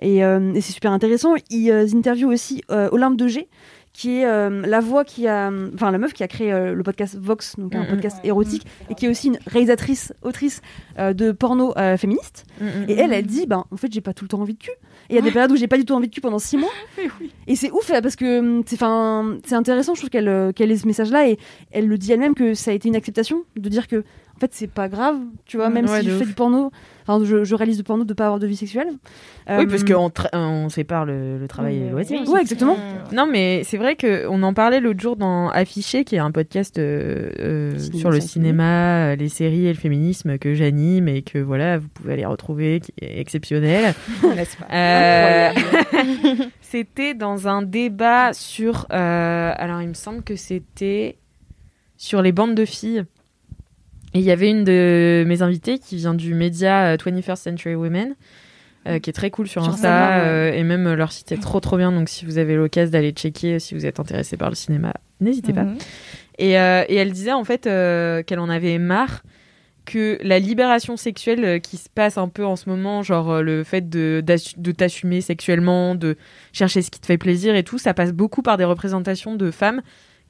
Et, euh, et c'est super intéressant. Ils euh, interviewent aussi euh, Olympe de G, qui est euh, la voix qui a, enfin la meuf qui a créé euh, le podcast Vox, donc un Mhm. podcast érotique, et qui est aussi une réalisatrice, autrice euh, de porno euh, féministe. Et elle, elle dit, ben en fait, j'ai pas tout le temps envie de cul. Et il y a des périodes où j'ai pas du tout envie de cul pendant six mois. Et c'est ouf parce que c'est, enfin, c'est intéressant, je trouve qu'elle, qu'elle ait ce message-là et elle le dit elle-même que ça a été une acceptation de dire que en fait c'est pas grave, tu vois, même Ouais, si je fais du porno, enfin je, je réalise du porno de pas avoir de vie sexuelle. Oui, Euh, parce qu'on tra- on sépare le, le travail et le loisir. oui. Ouais, exactement. Non, mais c'est vrai qu'on en parlait l'autre jour dans Affiché, qui est un podcast euh, euh, Cinéma sur le cinéma, euh, les séries et le féminisme que j'anime et que voilà, vous pouvez aller retrouver, qui est exceptionnel. N'est-ce pas Euh, c'était dans un débat sur. euh, alors, il me semble que c'était sur les bandes de filles. Et il y avait une de mes invitées qui vient du média euh, 21st Century Women, euh, qui est très cool sur Insta. Ouais. euh, et même euh, leur site est trop trop bien. Donc, si vous avez l'occasion d'aller checker, si vous êtes intéressé par le cinéma, n'hésitez pas. Mhm. Et, euh, et elle disait en fait euh, qu'elle en avait marre que la libération sexuelle euh, qui se passe un peu en ce moment, genre euh, le fait de t'assumer sexuellement, de chercher ce qui te fait plaisir et tout, ça passe beaucoup par des représentations de femmes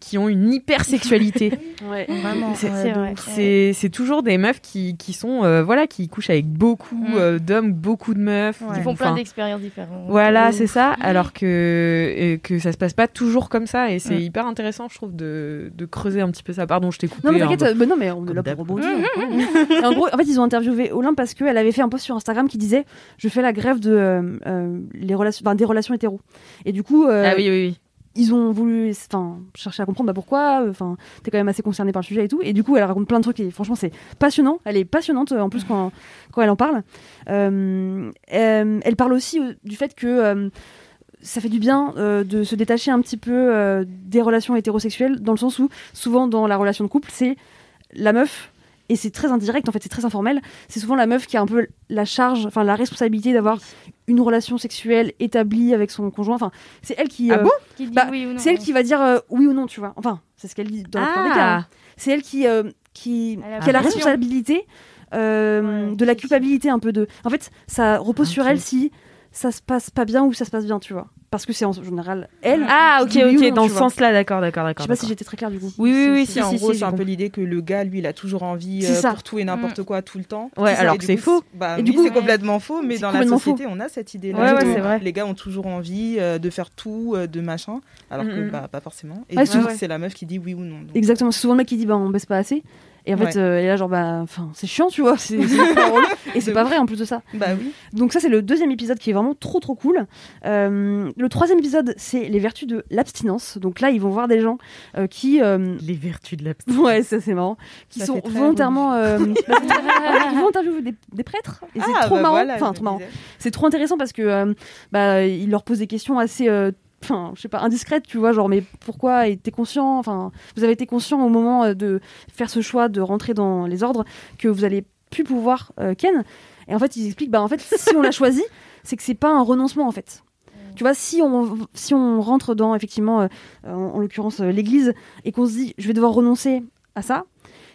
qui ont une hypersexualité. Ouais. Vraiment, C'est- toujours des meufs qui, qui sont, euh, voilà, qui couchent avec beaucoup Mm. euh, d'hommes, beaucoup de meufs. Ils font plein d'expériences différentes. voilà, c'est ça. Alors que, que ça se passe pas toujours comme ça. Et c'est hyper intéressant, je trouve, de, de creuser un petit peu ça. Pardon, je t'ai coupé. Non mais hein, t'inquiète, euh, bah non mais on est là pour rebondir. Et en gros, en fait, ils ont interviewé Olympe parce qu'elle avait fait un post sur Instagram qui disait je fais la grève de euh, euh, les relations, des relations hétéro. Et du coup, euh, Ah oui, oui, oui. Ils ont voulu, chercher à comprendre bah, pourquoi. Enfin, t'es quand même assez concerné par le sujet et tout. Et du coup, elle raconte plein de trucs et franchement, c'est passionnant. Elle est passionnante euh, en plus quand quand elle en parle. Euh, euh, elle parle aussi du fait que ça fait du bien de se détacher un petit peu des relations hétérosexuelles, dans le sens où souvent dans la relation de couple, c'est la meuf. Et c'est très indirect, en fait, c'est très informel. C'est souvent la meuf qui a un peu la charge, enfin la responsabilité d'avoir une relation sexuelle établie avec son conjoint. Enfin, c'est elle qui. Ah euh, bon Qui dit bah, oui ou non. c'est elle qui va dire euh, oui ou non, tu vois. Enfin, c'est ce qu'elle dit dans plupart des cas. Ah. hein. C'est elle qui, euh, qui, Elle a qui a la responsabilité euh, Ouais, de la culpabilité un peu de. En fait, ça repose sur Ok. elle si ça se passe pas bien ou ça se passe bien, tu vois. Parce que c'est en général elle. Ah, ok, ok, non, dans ce sens-là, d'accord, d'accord, Je d'accord. sais pas si j'étais très claire du coup. Oui, oui, oui, Si, si, en si, gros, si, c'est un peu l'idée que le gars, lui, il a toujours envie euh, pour tout et n'importe quoi tout le temps. Ouais, alors que c'est faux. Bah, Et oui, du coup, c'est complètement faux, mais dans la société, on a cette idée-là. Ouais, ouais, vrai. Les gars ont toujours envie euh, de faire tout, euh, de machin, alors que Mhm. bah, pas forcément. Et c'est la meuf qui dit oui ou non. Exactement, c'est souvent le mec qui dit bah on baisse pas assez. Et en fait, Ouais. euh, là genre bah enfin c'est chiant, tu vois, c'est c'est pas relou. Et c'est pas vrai en plus de ça. Bah oui. Donc ça c'est le deuxième épisode qui est vraiment trop trop cool. Euh, le troisième épisode c'est les vertus de l'abstinence. Donc là ils vont voir des gens euh, qui euh, Les vertus de la ouais ça c'est marrant, qui Ça sont volontairement euh, bah, ils vont interviewer des, des prêtres et c'est Ah, trop bah marrant. voilà, enfin trop marrant. C'est trop intéressant parce que euh, bah ils leur posent des questions assez euh, Enfin, je sais pas, indiscrètes, tu vois, genre, mais pourquoi était conscient, enfin, vous avez été conscient au moment euh, de faire ce choix de rentrer dans les ordres que vous allez plus pouvoir euh, Ken. Et en fait, ils expliquent, bah, en fait, si on l'a choisi, c'est que c'est pas un renoncement, en fait. Tu vois, si on, si on rentre dans, effectivement, euh, en, en l'occurrence, euh, l'église, et qu'on se dit, je vais devoir renoncer à ça,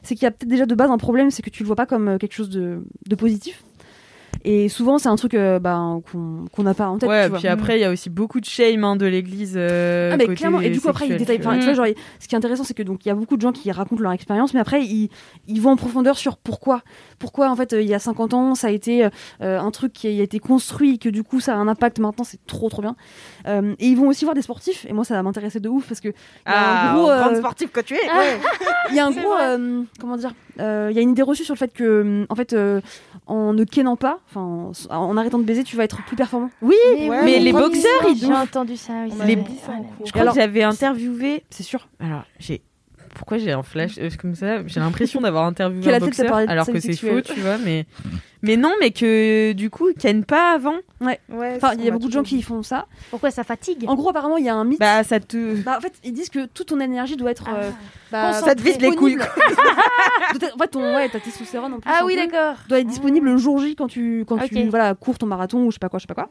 c'est qu'il y a peut-être déjà de base un problème, c'est que tu le vois pas comme quelque chose de, de positif. Et souvent, c'est un truc euh, bah, qu'on qu'on n'a pas en tête. Ouais, tu vois. puis après, il y a aussi beaucoup de shame hein, de l'église. euh, Ah mais côté clairement et du coup après ils détaillent enfin, tu tu vois genre ce qui est intéressant c'est que donc il y a beaucoup de gens qui racontent leur expérience mais après ils, ils vont en profondeur sur pourquoi pourquoi en fait euh, il y a 50 ans ça a été euh, un truc qui a été construit et que du coup ça a un impact maintenant c'est trop trop bien Euh, et ils vont aussi voir des sportifs et moi ça m'intéressait de ouf parce que y a Ah, un gros euh, sportive que tu es. il y a un gros euh, comment dire euh, il y a une idée reçue sur le fait que en fait euh, en ne kennant pas enfin en, en arrêtant de baiser tu vas être plus performant oui Mais, Ouais, oui, mais les boxeurs, ils J'ai ont- entendu ça. Oui, dit ça cours. Je crois Alors- que j'avais interviewé. c'est sûr Alors, j'ai. Pourquoi j'ai un flash euh, comme ça J'ai l'impression d'avoir interviewé Quelle un boxeur, alors que c'est faux, tu vois. Mais Mais non, mais que du coup, ils tiennent pas avant. Ouais. Ouais, Enfin, il y a beaucoup de gens qui font ça. Pourquoi ça fatigue? En gros, apparemment, il y a un mythe. Bah, ça te. Bah, en fait, ils disent que toute ton énergie doit être. euh, Ah. bah, Ça te vise les couilles, en fait, ton, ouais, ta testostérone en plus. Ah oui, d'accord. Doit être disponible le jour J quand tu, quand tu voilà, cours ton marathon ou je sais pas quoi, je sais pas quoi.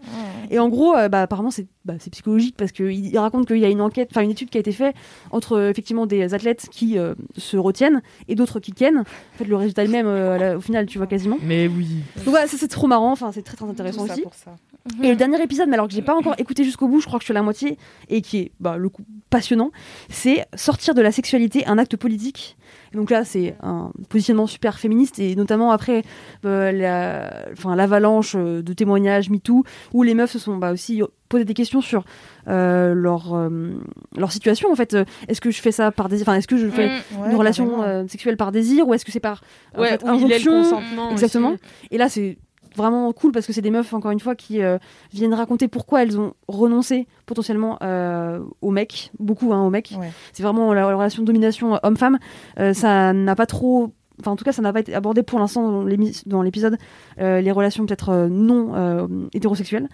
Et en gros, euh, bah, apparemment, c'est bah, c'est psychologique parce qu'il il raconte qu'il y a une enquête, enfin une étude qui a été faite entre euh, effectivement des athlètes qui euh, se retiennent et d'autres qui tiennent. En fait, le résultat est le même euh, au final, tu vois quasiment. Mais oui. Donc voilà, ça c'est trop marrant, enfin c'est très très Tout intéressant ça aussi. pour ça. Et le dernier épisode, mais alors que j'ai pas encore écouté jusqu'au bout, je crois que je suis à la moitié, et qui est bah, le coup passionnant, c'est sortir de la sexualité un acte politique. Et donc là, c'est un positionnement super féministe, et notamment après euh, la- enfin, l'avalanche euh, de témoignages MeToo, où les meufs se sont bah, aussi posé des questions sur euh, leur, euh, leur situation. En fait, Euh, est-ce que je fais ça par désir Enfin, est-ce que je fais Mm. Ouais, une relation euh, sexuelle par désir, ou est-ce que c'est par en Ouais, fait, où il est le injonction consentement. Exactement. aussi. Et là, c'est vraiment cool parce que c'est des meufs, encore une fois, qui euh, viennent raconter pourquoi elles ont renoncé potentiellement euh, aux mecs, beaucoup hein, aux mecs. Ouais. C'est vraiment la, la relation de domination homme-femme. Euh, ça n'a pas trop. Enfin, en tout cas, ça n'a pas été abordé pour l'instant dans l'épisode. euh, les relations peut-être euh, non euh, hétérosexuelles.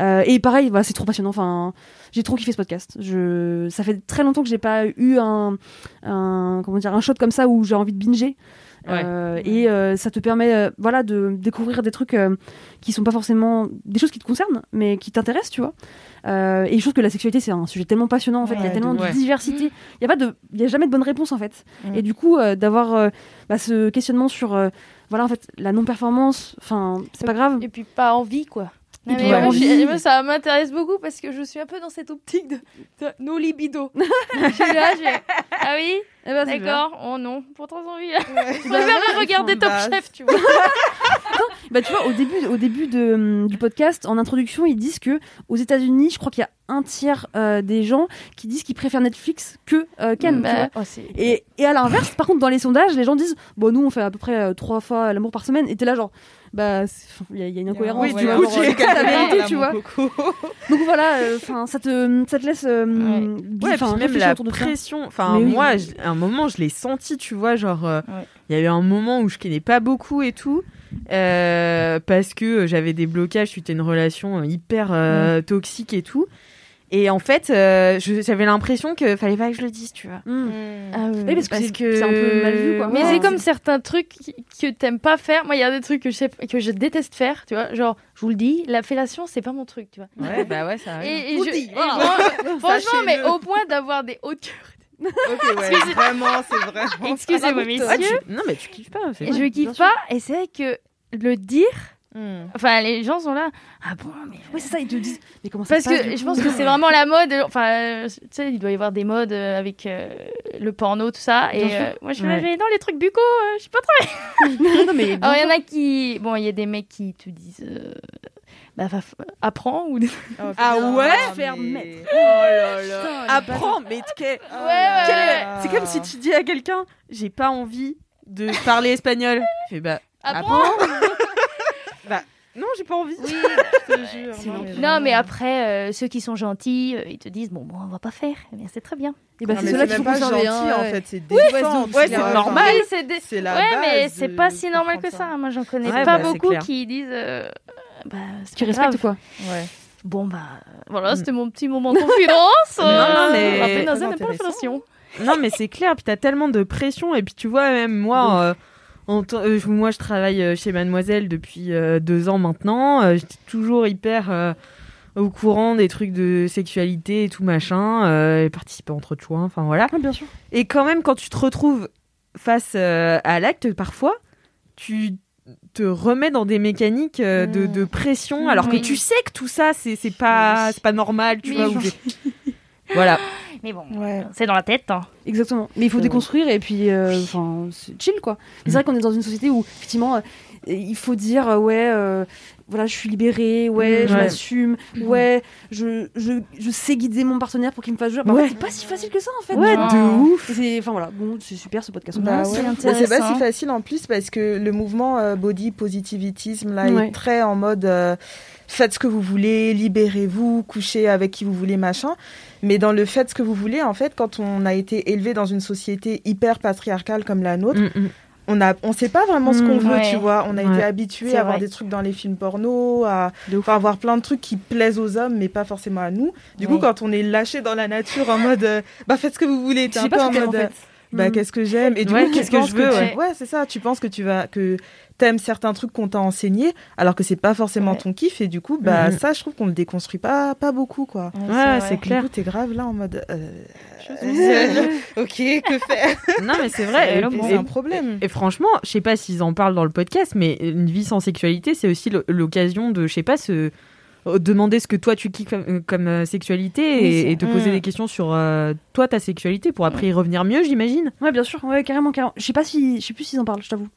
Euh, et pareil, c'est trop passionnant. Enfin, j'ai trop kiffé ce podcast. Je... Ça fait très longtemps que j'ai pas eu un, un comment dire un shot comme ça où j'ai envie de binger. Ouais. Euh, et euh, ça te permet euh, voilà de découvrir des trucs euh, qui sont pas forcément des choses qui te concernent mais qui t'intéressent tu vois Euh, et je trouve que la sexualité c'est un sujet tellement passionnant en fait il y a Ouais, tellement de diversité il y a pas de il y a jamais de bonne réponse en fait Mm. et du coup euh, d'avoir euh, bah, ce questionnement sur euh, voilà en fait la non performance enfin c'est pas grave Et puis pas envie, quoi. Et Non, puis mais moi, moi, ça m'intéresse beaucoup parce que je suis un peu dans cette optique de, de no libido. je suis là, j'ai- Ah oui? Eh ben, c'est. D'accord. Oh non, pour très envie. Ouais. Je préfère regarder Top Bah, Chef, tu vois. Bah, tu vois, au début, au début de, hum, du podcast, en introduction, ils disent que aux États-Unis, je crois qu'il y a un tiers euh, des gens qui disent qu'ils préfèrent Netflix que euh, tu Bah, vois. oh, c'est- Et, et à l'inverse, par contre, dans les sondages, les gens disent Bon, nous, on fait à peu près euh, trois fois l'amour par semaine. Et t'es là, genre, bah, il y, a- il y a une incohérence. Oui, du coup, la vérité, tu vois. Donc voilà, euh, enfin, ça, te, ça te laisse. euh, Ouais, enfin, puis même la pression. Enfin, oui. moi, à un moment, je l'ai senti, tu vois, genre, euh, il Ouais. y a eu un moment où je connais pas beaucoup et tout, euh, parce que j'avais des blocages suite à une relation hyper toxique et tout. Et en fait, euh, j'avais l'impression que fallait pas que je le dise, tu vois. Hum. Ah oui, Oui, parce que Parce c'est que- c'est un peu mal vu, quoi. Mais Ouais. c'est comme certains trucs que t'aimes pas faire. Moi, il y a des trucs que je, sais, que je déteste faire, tu vois. Genre, je vous le dis, la fellation, c'est pas mon truc, tu vois. Ouais, bah ouais, ça arrive. Et, et Vous je- le dis, et voilà. fran- franchement, mais au point d'avoir des hautes cœurs. Ok, ouais, vraiment, c'est vraiment. Excusez-moi, messieurs. Ah, tu- Non, mais tu kiffes pas. Et je kiffe pas. Et c'est vrai que le dire, Hmm. enfin, les gens sont là. Ah bon, mais. Ouais, c'est ça, ils te disent Mais comment ça Parce se passe, que je pense que c'est vraiment la mode. Enfin, euh, tu sais, il doit y avoir des modes euh, avec euh, le porno, tout ça. Et euh, moi, je suis Ouais. là, mais non, les trucs buccaux, euh, je sais pas trop. non, mais Alors, il y en a qui. Bon, il y a des mecs qui te disent. euh, Bah, va- apprends ou des... Oh, Ah ouais? Faire mais- mettre. Oh là là. Putain, Apprends, mais que- Ouais, ouais, quel- ouais. c'est comme si tu dis à quelqu'un, j'ai pas envie de parler espagnol. Il fait bah Apprends. bah non, j'ai pas envie. Oui, Je te jure, C'est non, mais Non, vraiment. mais après, euh, ceux qui sont gentils, euh, ils te disent bon, bon, on va pas faire. Eh bien, c'est très bien. Et bah, Non, c'est ceux-là faut pas gentil hein, en fait, c'est défendre. ouais, tu c'est normal. Oui, c'est la ouais, mais c'est pas si normal que ça. Moi, j'en connais Ouais, pas bah, beaucoup qui disent. euh, bah, Tu pas respectes grave. quoi Ouais. Bon, bah, voilà, Mm. c'était mon petit moment de confidence. Non, non, mais-. Non, mais c'est clair. Puis t'as tellement de pression. Et puis tu vois, même moi, en euh, moi, je travaille euh, chez Mademoiselle depuis euh, deux ans maintenant. Euh, J'étais toujours hyper au courant des trucs de sexualité et tout machin. Et participer entre choix. Enfin voilà. Ah, bien sûr. Et quand même, quand tu te retrouves face à l'acte, parfois, tu te remets dans des mécaniques euh, de, de pression, alors que tu sais que tout ça, c'est pas, pas normal, tu Oui, vois. ou voilà. Mais bon, Ouais. c'est dans la tête. hein. Exactement. Mais il faut C'est déconstruire et puis, euh, enfin, c'est chill quoi. C'est vrai qu'on est dans une société où effectivement, euh, il faut dire euh, ouais, euh, voilà, je suis libérée, ouais, Mm, je ouais. m'assume, ouais, je, je, je sais guider mon partenaire pour qu'il me fasse jouer. Bah, en Ouais. fait, c'est pas si facile que ça en fait. Ouais, de ouf. Et c'est- Enfin voilà, bon, c'est super ce podcast. Bah c'est ouais. C'est pas si facile en plus parce que le mouvement euh, body positivisme là Ouais. est très en mode euh, faites ce que vous voulez, libérez-vous, couchez avec qui vous voulez, machin. Mais dans le faites ce que vous voulez, en fait, quand on a été élevé dans une société hyper patriarcale comme la nôtre, Mm, mm. On a, on sait pas vraiment ce qu'on Mm, veut, ouais. tu vois. On a Ouais. été habitué à avoir vrai. des trucs dans les films porno, à avoir plein de trucs qui plaisent aux hommes, mais pas forcément à nous. Du coup, quand on est lâché dans la nature en mode, euh, bah faites ce que vous voulez, t'es un pas peu en t'aimes, en mode, euh, fait. bah Mm. qu'est-ce que j'aime? Et du coup qu'est-ce que je veux, tu- ouais c'est ça tu penses que tu vas que t'aimes certains trucs qu'on t'a enseigné alors que c'est pas forcément Ouais. ton kiff et du coup bah Mhm. ça je trouve qu'on le déconstruit pas pas beaucoup quoi Ouais, c'est clair. du coup t'es grave là en mode euh, ok que faire? Non, mais c'est vrai. C'est un problème Et franchement, je sais pas s'ils en parlent dans le podcast, mais une vie sans sexualité, c'est aussi l'o- l'occasion de, je sais pas, se euh, demander ce que toi tu kiffes comme, comme, euh, sexualité Oui, et, te poser Mm. des questions sur euh, toi ta sexualité pour après y revenir mieux, j'imagine. Ouais, bien sûr, ouais, carrément, carrément. Je sais pas si, je sais plus s'ils en parlent, je t'avoue.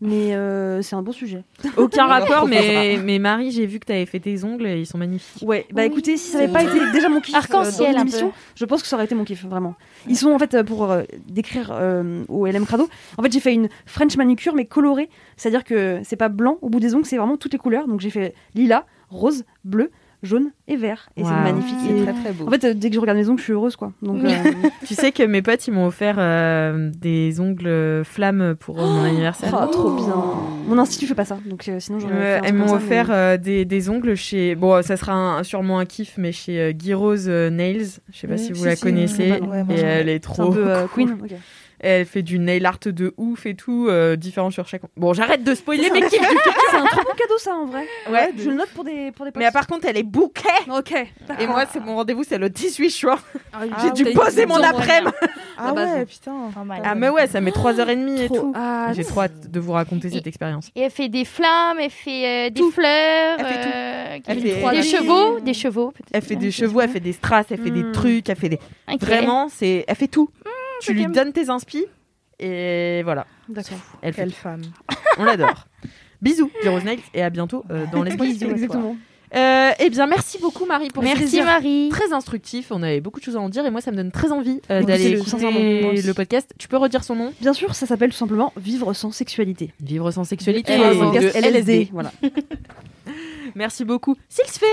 Mais euh, c'est un bon sujet. Aucun rapport, mais, mais Marie, j'ai vu que t'avais fait tes ongles et ils sont magnifiques. Ouais, bah Oui, écoutez, si ça c'est avait pas été déjà mon kiff euh, Arc-en-ciel, dans l'émission, je pense que ça aurait été mon kiff, vraiment. Ils sont en fait euh, pour euh, décrire euh, au LM Crado. En fait, j'ai fait une French manicure mais colorée, c'est-à-dire que c'est pas blanc au bout des ongles, c'est vraiment toutes les couleurs. Donc j'ai fait lilas, rose, bleu, jaune et vert, et c'est magnifique. c'est Et- très très beau En fait, euh, dès que je regarde mes ongles, je suis heureuse, quoi. Donc, euh, Tu sais que mes potes, ils m'ont offert euh, des ongles flammes pour euh, mon anniversaire. oh, trop bien. Mon institut fait pas ça, donc euh, sinon j'aurais. Euh, elles m'ont offert mais- euh, des, des ongles chez. Bon, ça sera un- sûrement un kiff, mais chez euh, Guy Rose Nails. Je sais pas Oui, si vous si, la si, connaissez. ouais, et elle est trop. un peu euh, cool. Queen. Elle fait du nail art de ouf et tout, euh, différent sur chaque. Bon, j'arrête de spoiler mes kiffs. C'est un trop bon cadeau, ça, en vrai. Ouais, je le note pour des, pour des. Mais par contre, elle est bouquet. Ok. Et moi, c'est mon rendez-vous, c'est le 18 juin. Ah J'ai dû oui. poser mon après-midi. ah base. ouais putain. Ah, mais ouais, ça met 3h30 et Trop. tout. Ah, J'ai trop hâte de vous raconter cette expérience. Et elle fait des flammes, elle fait euh, des Tout. fleurs, Elle fait tout. euh, Elle qui- fait- des chevaux, des chevaux. Elle fait des chevaux, elle fait des strass, elle fait des Mm. trucs, elle fait des. Vraiment, c'est. Elle fait tout. Tu lui donnes tes inspi et voilà. D'accord. Elle fait quelle femme On l'adore. Bisous, Rose Nails, et à bientôt euh, dans les Bisous. Exactement. Euh, eh bien, merci beaucoup Marie pour Merci Marie. Très instructif, on avait beaucoup de choses à en dire et moi ça me donne très envie euh, d'aller le- écouter le podcast. Tu peux redire son nom? Bien sûr, ça s'appelle tout simplement Vivre sans sexualité. Vivre sans sexualité et podcast LSD. Voilà. Merci beaucoup. S'il se fait,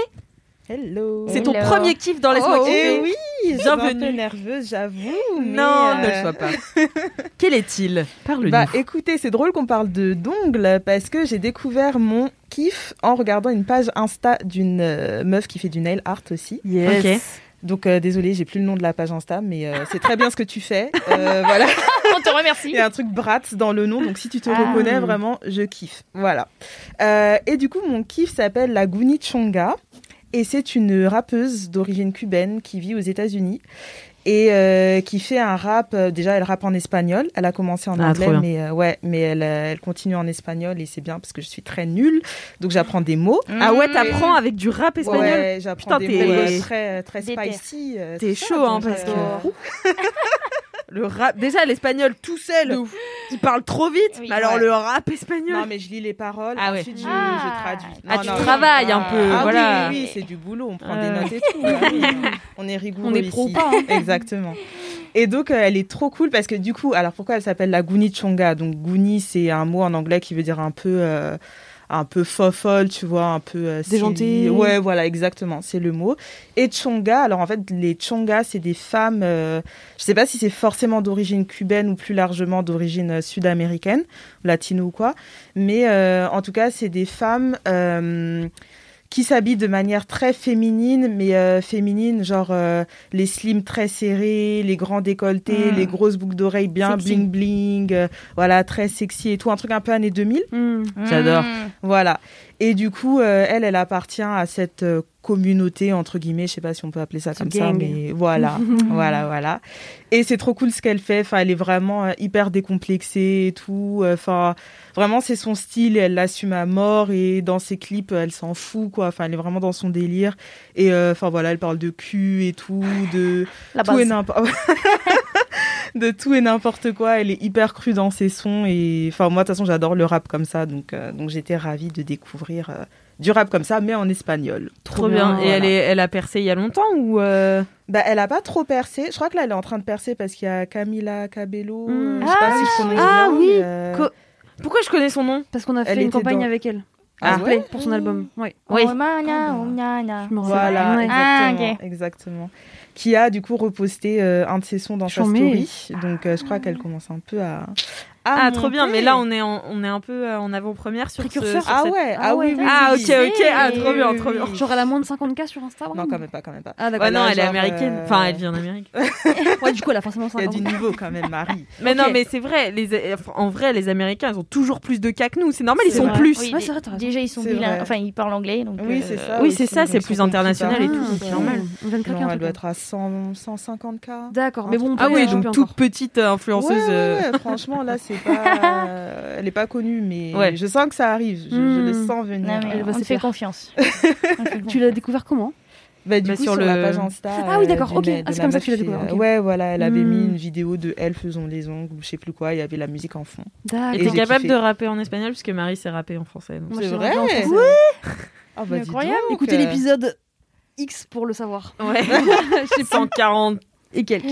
hello c'est ton Hello. premier kiff dans les oh, Laisse-moi eh oui je suis un peu Bienvenue. nerveuse j'avoue Non, ne euh, le sois pas. Quel est-il? Parle-nous. Bah écoutez, c'est drôle qu'on parle de d'ongles parce que j'ai découvert mon kiff en regardant une page Insta d'une euh, meuf qui fait du nail art aussi. Yes. Donc euh, désolée, j'ai plus le nom de la page Insta, mais euh, c'est très bien ce que tu fais. Euh, voilà, On te remercie. il y a un truc Bratz dans le nom, donc si tu te Ah. reconnais vraiment, je kiffe. Voilà. Euh, et du coup, mon kiff s'appelle la Guni Chonga et c'est une rappeuse d'origine cubaine qui vit aux États-Unis. Et euh, qui fait un rap. euh, déjà, elle rappe en espagnol. Elle a commencé en Ah, anglais, mais euh, ouais, mais elle, elle continue en espagnol et c'est bien parce que je suis très nulle. Donc j'apprends des mots. Ah ouais, t'apprends avec du rap espagnol Ouais, j'apprends Putain, des t'es- mots très très spicy. T'es chaud, hein, parce que le rap. Déjà, l'espagnol tout seul, il parle trop vite. Oui. mais alors Ouais. le rap espagnol. Non, mais je lis les paroles. Ah ouais. Ensuite, je, Ah. je traduis. Ah, tu non, travailles un ah, peu, ah voilà. Oui, oui, c'est du boulot. On prend Euh. des notes et tout. oui, on est rigoureux On est pro ici. pas, hein. Exactement. Et donc, euh, elle est trop cool parce que du coup, alors pourquoi elle s'appelle la Guni Chonga? Donc, Guni, c'est un mot en anglais qui veut dire un peu. euh, un peu fofolle, tu vois, un peu euh, Déjantée. Ouais, voilà, exactement, c'est le mot. Et Chonga, alors en fait, les Chonga, c'est des femmes, euh, je sais pas si c'est forcément d'origine cubaine ou plus largement d'origine euh, sud-américaine, latino ou quoi, mais euh, en tout cas, c'est des femmes euh, qui s'habillent de manière très féminine, mais euh, féminine, genre euh, les slims très serrés, les grands décolletés, Mm. les grosses boucles d'oreilles bien Sexy. bling bling, euh, voilà, très sexy et tout, un truc un peu années 2000. Hmm. J'adore. Mmh. Voilà. Et du coup, euh, elle, elle appartient à cette euh, communauté, entre guillemets, je sais pas si on peut appeler ça comme ça, mais voilà, voilà, voilà. Et c'est trop cool ce qu'elle fait. Enfin, elle est vraiment hyper décomplexée et tout. Enfin, vraiment, c'est son style et elle l'assume à mort. Et dans ses clips, elle s'en fout, quoi. Enfin, elle est vraiment dans son délire. Et euh, enfin, voilà, elle parle de cul et tout, de La tout et n'importe de tout et n'importe quoi. Elle est hyper crue dans ses sons et enfin moi de toute façon j'adore le rap comme ça donc euh, donc j'étais ravie de découvrir euh, du rap comme ça mais en espagnol. Trop bien. Et elle, est, elle a percé il y a longtemps ou euh, Bah elle a pas trop percé. Je crois que là elle est en train de percer parce qu'il y a Camila Cabello. euh, Mm. je sais pas si je prononce Ah bien, oui. mais, euh, Pourquoi je connais son nom Parce qu'on a Elle fait une campagne dans- avec elle. Ah ouais pour son album. Ouais. Oui. Oh, mana, oh. Je me rappelle. Voilà, Ouais. exactement, Ah, exactement. Qui a du coup reposté euh, un de ses sons dans sa Chambé. story. Donc euh, je crois qu'elle commence un peu à, à Ah, trop bien. Mais là, on est, en- on est un peu euh, en avant-première sur ce. Sur Ah cette- ouais, ah oui, oui, Ah, oui, ok, oui. ok. Ah, trop bien, Oui, trop oui, bien. oui. Genre, elle a moins de 50K sur Instagram Non, quand même pas, quand même pas. Ah, d'accord. Ouais, non, Là, elle est américaine. euh, Enfin, elle vit en Amérique. Ouais, du coup, elle a forcément Il y a 50. du niveau quand même, Marie. Mais Ok. non, mais c'est vrai. Les, en vrai, les Américains, ils ont toujours plus de cas que nous. C'est normal, ils sont vrai. plus. Oui, Ouais, vrai, déjà ils sont bilingues, enfin ils parlent anglais donc. Oui, euh, c'est ça. Oui, c'est ça, c'est plus international et tout, c'est normal. Elle doit être à 100, 150K. D'accord, mais bon, on Ah oui, donc toute petite euh, influenceuse. Euh, franchement, là, c'est pas. euh, Elle est pas connue, mais Ouais. je sens que ça arrive. Je, je le Hmm. sens venir. Non, mais on se te fait confiance. Tu l'as découvert comment Bah, du Bah, coup, sur sur, le- la page Insta. Ah oui, euh, d'accord, d'une- ok. Ah, c'est comme ça que tu l'as découvert, euh. Ouais, voilà, elle avait Hmm. mis une vidéo de elle faisant les ongles ou je sais plus quoi. Il y avait la musique en fond. Et t'es capable kiffé. de rapper en espagnol puisque Marie s'est rappée en français. C'est vrai. Ouais. Ah bah, Incroyable. Écoutez euh, l'épisode X pour le savoir. Ouais. 140 Et quelques.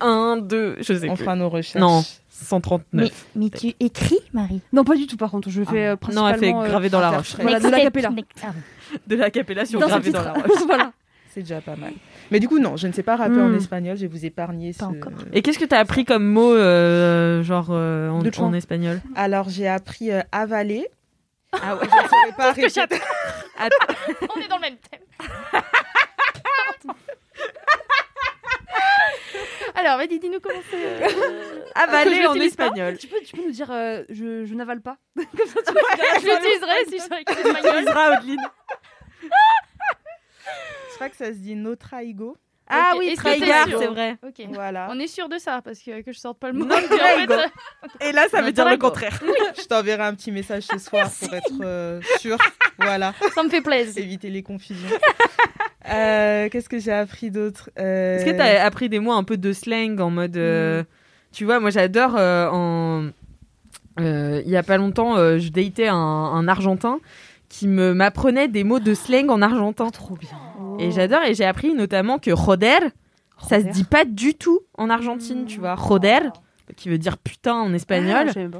1, 2, je sais On plus. fera nos recherches. Non, Mais, 139. mais tu écris Marie? Non, pas du tout, par contre. Je fais euh, Non, principalement. elle fait euh, graver dans la roche. Voilà, de step, next- ah. De la capellation Dans ce gravée dans titre. la roche. voilà. C'est déjà pas mal. Mais du coup, non, je ne sais pas rapper en Hmm. espagnol. Je vais vous épargner Pas ce... encore. Et qu'est-ce que t'as appris comme mot, euh, genre euh, en, espagnol? Alors, j'ai appris euh, avaler. Ah ouais. Je ne saurais pas répéter. On est dans le même thème. Alors, vas-y, dis-nous comment c'est. euh, Avaler je en espagnol. Tu peux, tu peux nous dire euh, je, je n'avale pas Comme ça, tu Je l'utiliserai si je suis avec l'espagnol. Isra Odeline. Je crois que ça se dit no traigo. Ah Ok, oui, Traigar, c'est vrai. Ok. Voilà. On est sûr de ça parce que que je sorte pas le mot. Non, Et en fait, Traigo. Et là, ça Non, veut dire le contraire. Je t'enverrai un petit message ce soir pour être euh, sûr. Voilà. ça me fait plaisir. Éviter les confusions. Euh, Qu'est-ce que j'ai appris d'autre Euh, Est-ce que t'as appris des mots un peu de slang en mode. euh, Tu vois, moi j'adore euh, en. euh, Il y a pas longtemps, euh, je datais un, un Argentin qui me m'apprenait des mots de slang en argentin. Trop bien. Et j'adore, et j'ai appris notamment que joder, ça se dit pas du tout en Argentine, tu vois. Joder, qui veut dire putain en Ah, espagnol. pas.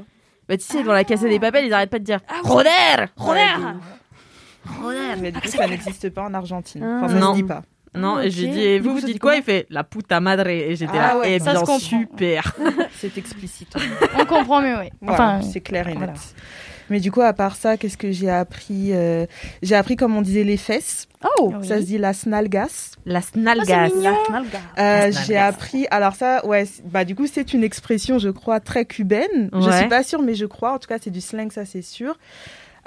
Bah tu sais, dans la Casa des Papels, ils arrêtent pas de dire joder, Ouais, joder. de- Mais du coup, ça n'existe pas en Argentine. Ah. Enfin, ça Non. se dit pas. Non, et j'ai dit, et vous, coup, vous dites dit quoi? Il fait la puta madre. Et j'étais Ah là, ouais, eh bien, super. C'est explicite. On comprend mieux, oui. Voilà, Enfin, c'est clair et net. Mais du coup, à part ça, qu'est-ce que j'ai appris euh, J'ai appris comme on disait les fesses. Oh Oui. Ça se dit las nalgas. La Ah, snalgas. c'est mignon. Euh, j'ai appris. Alors ça, ouais, bah du coup, c'est une expression, je crois, très cubaine. Je Ouais. suis pas sûre, mais je crois. En tout cas, c'est du slang, ça c'est sûr.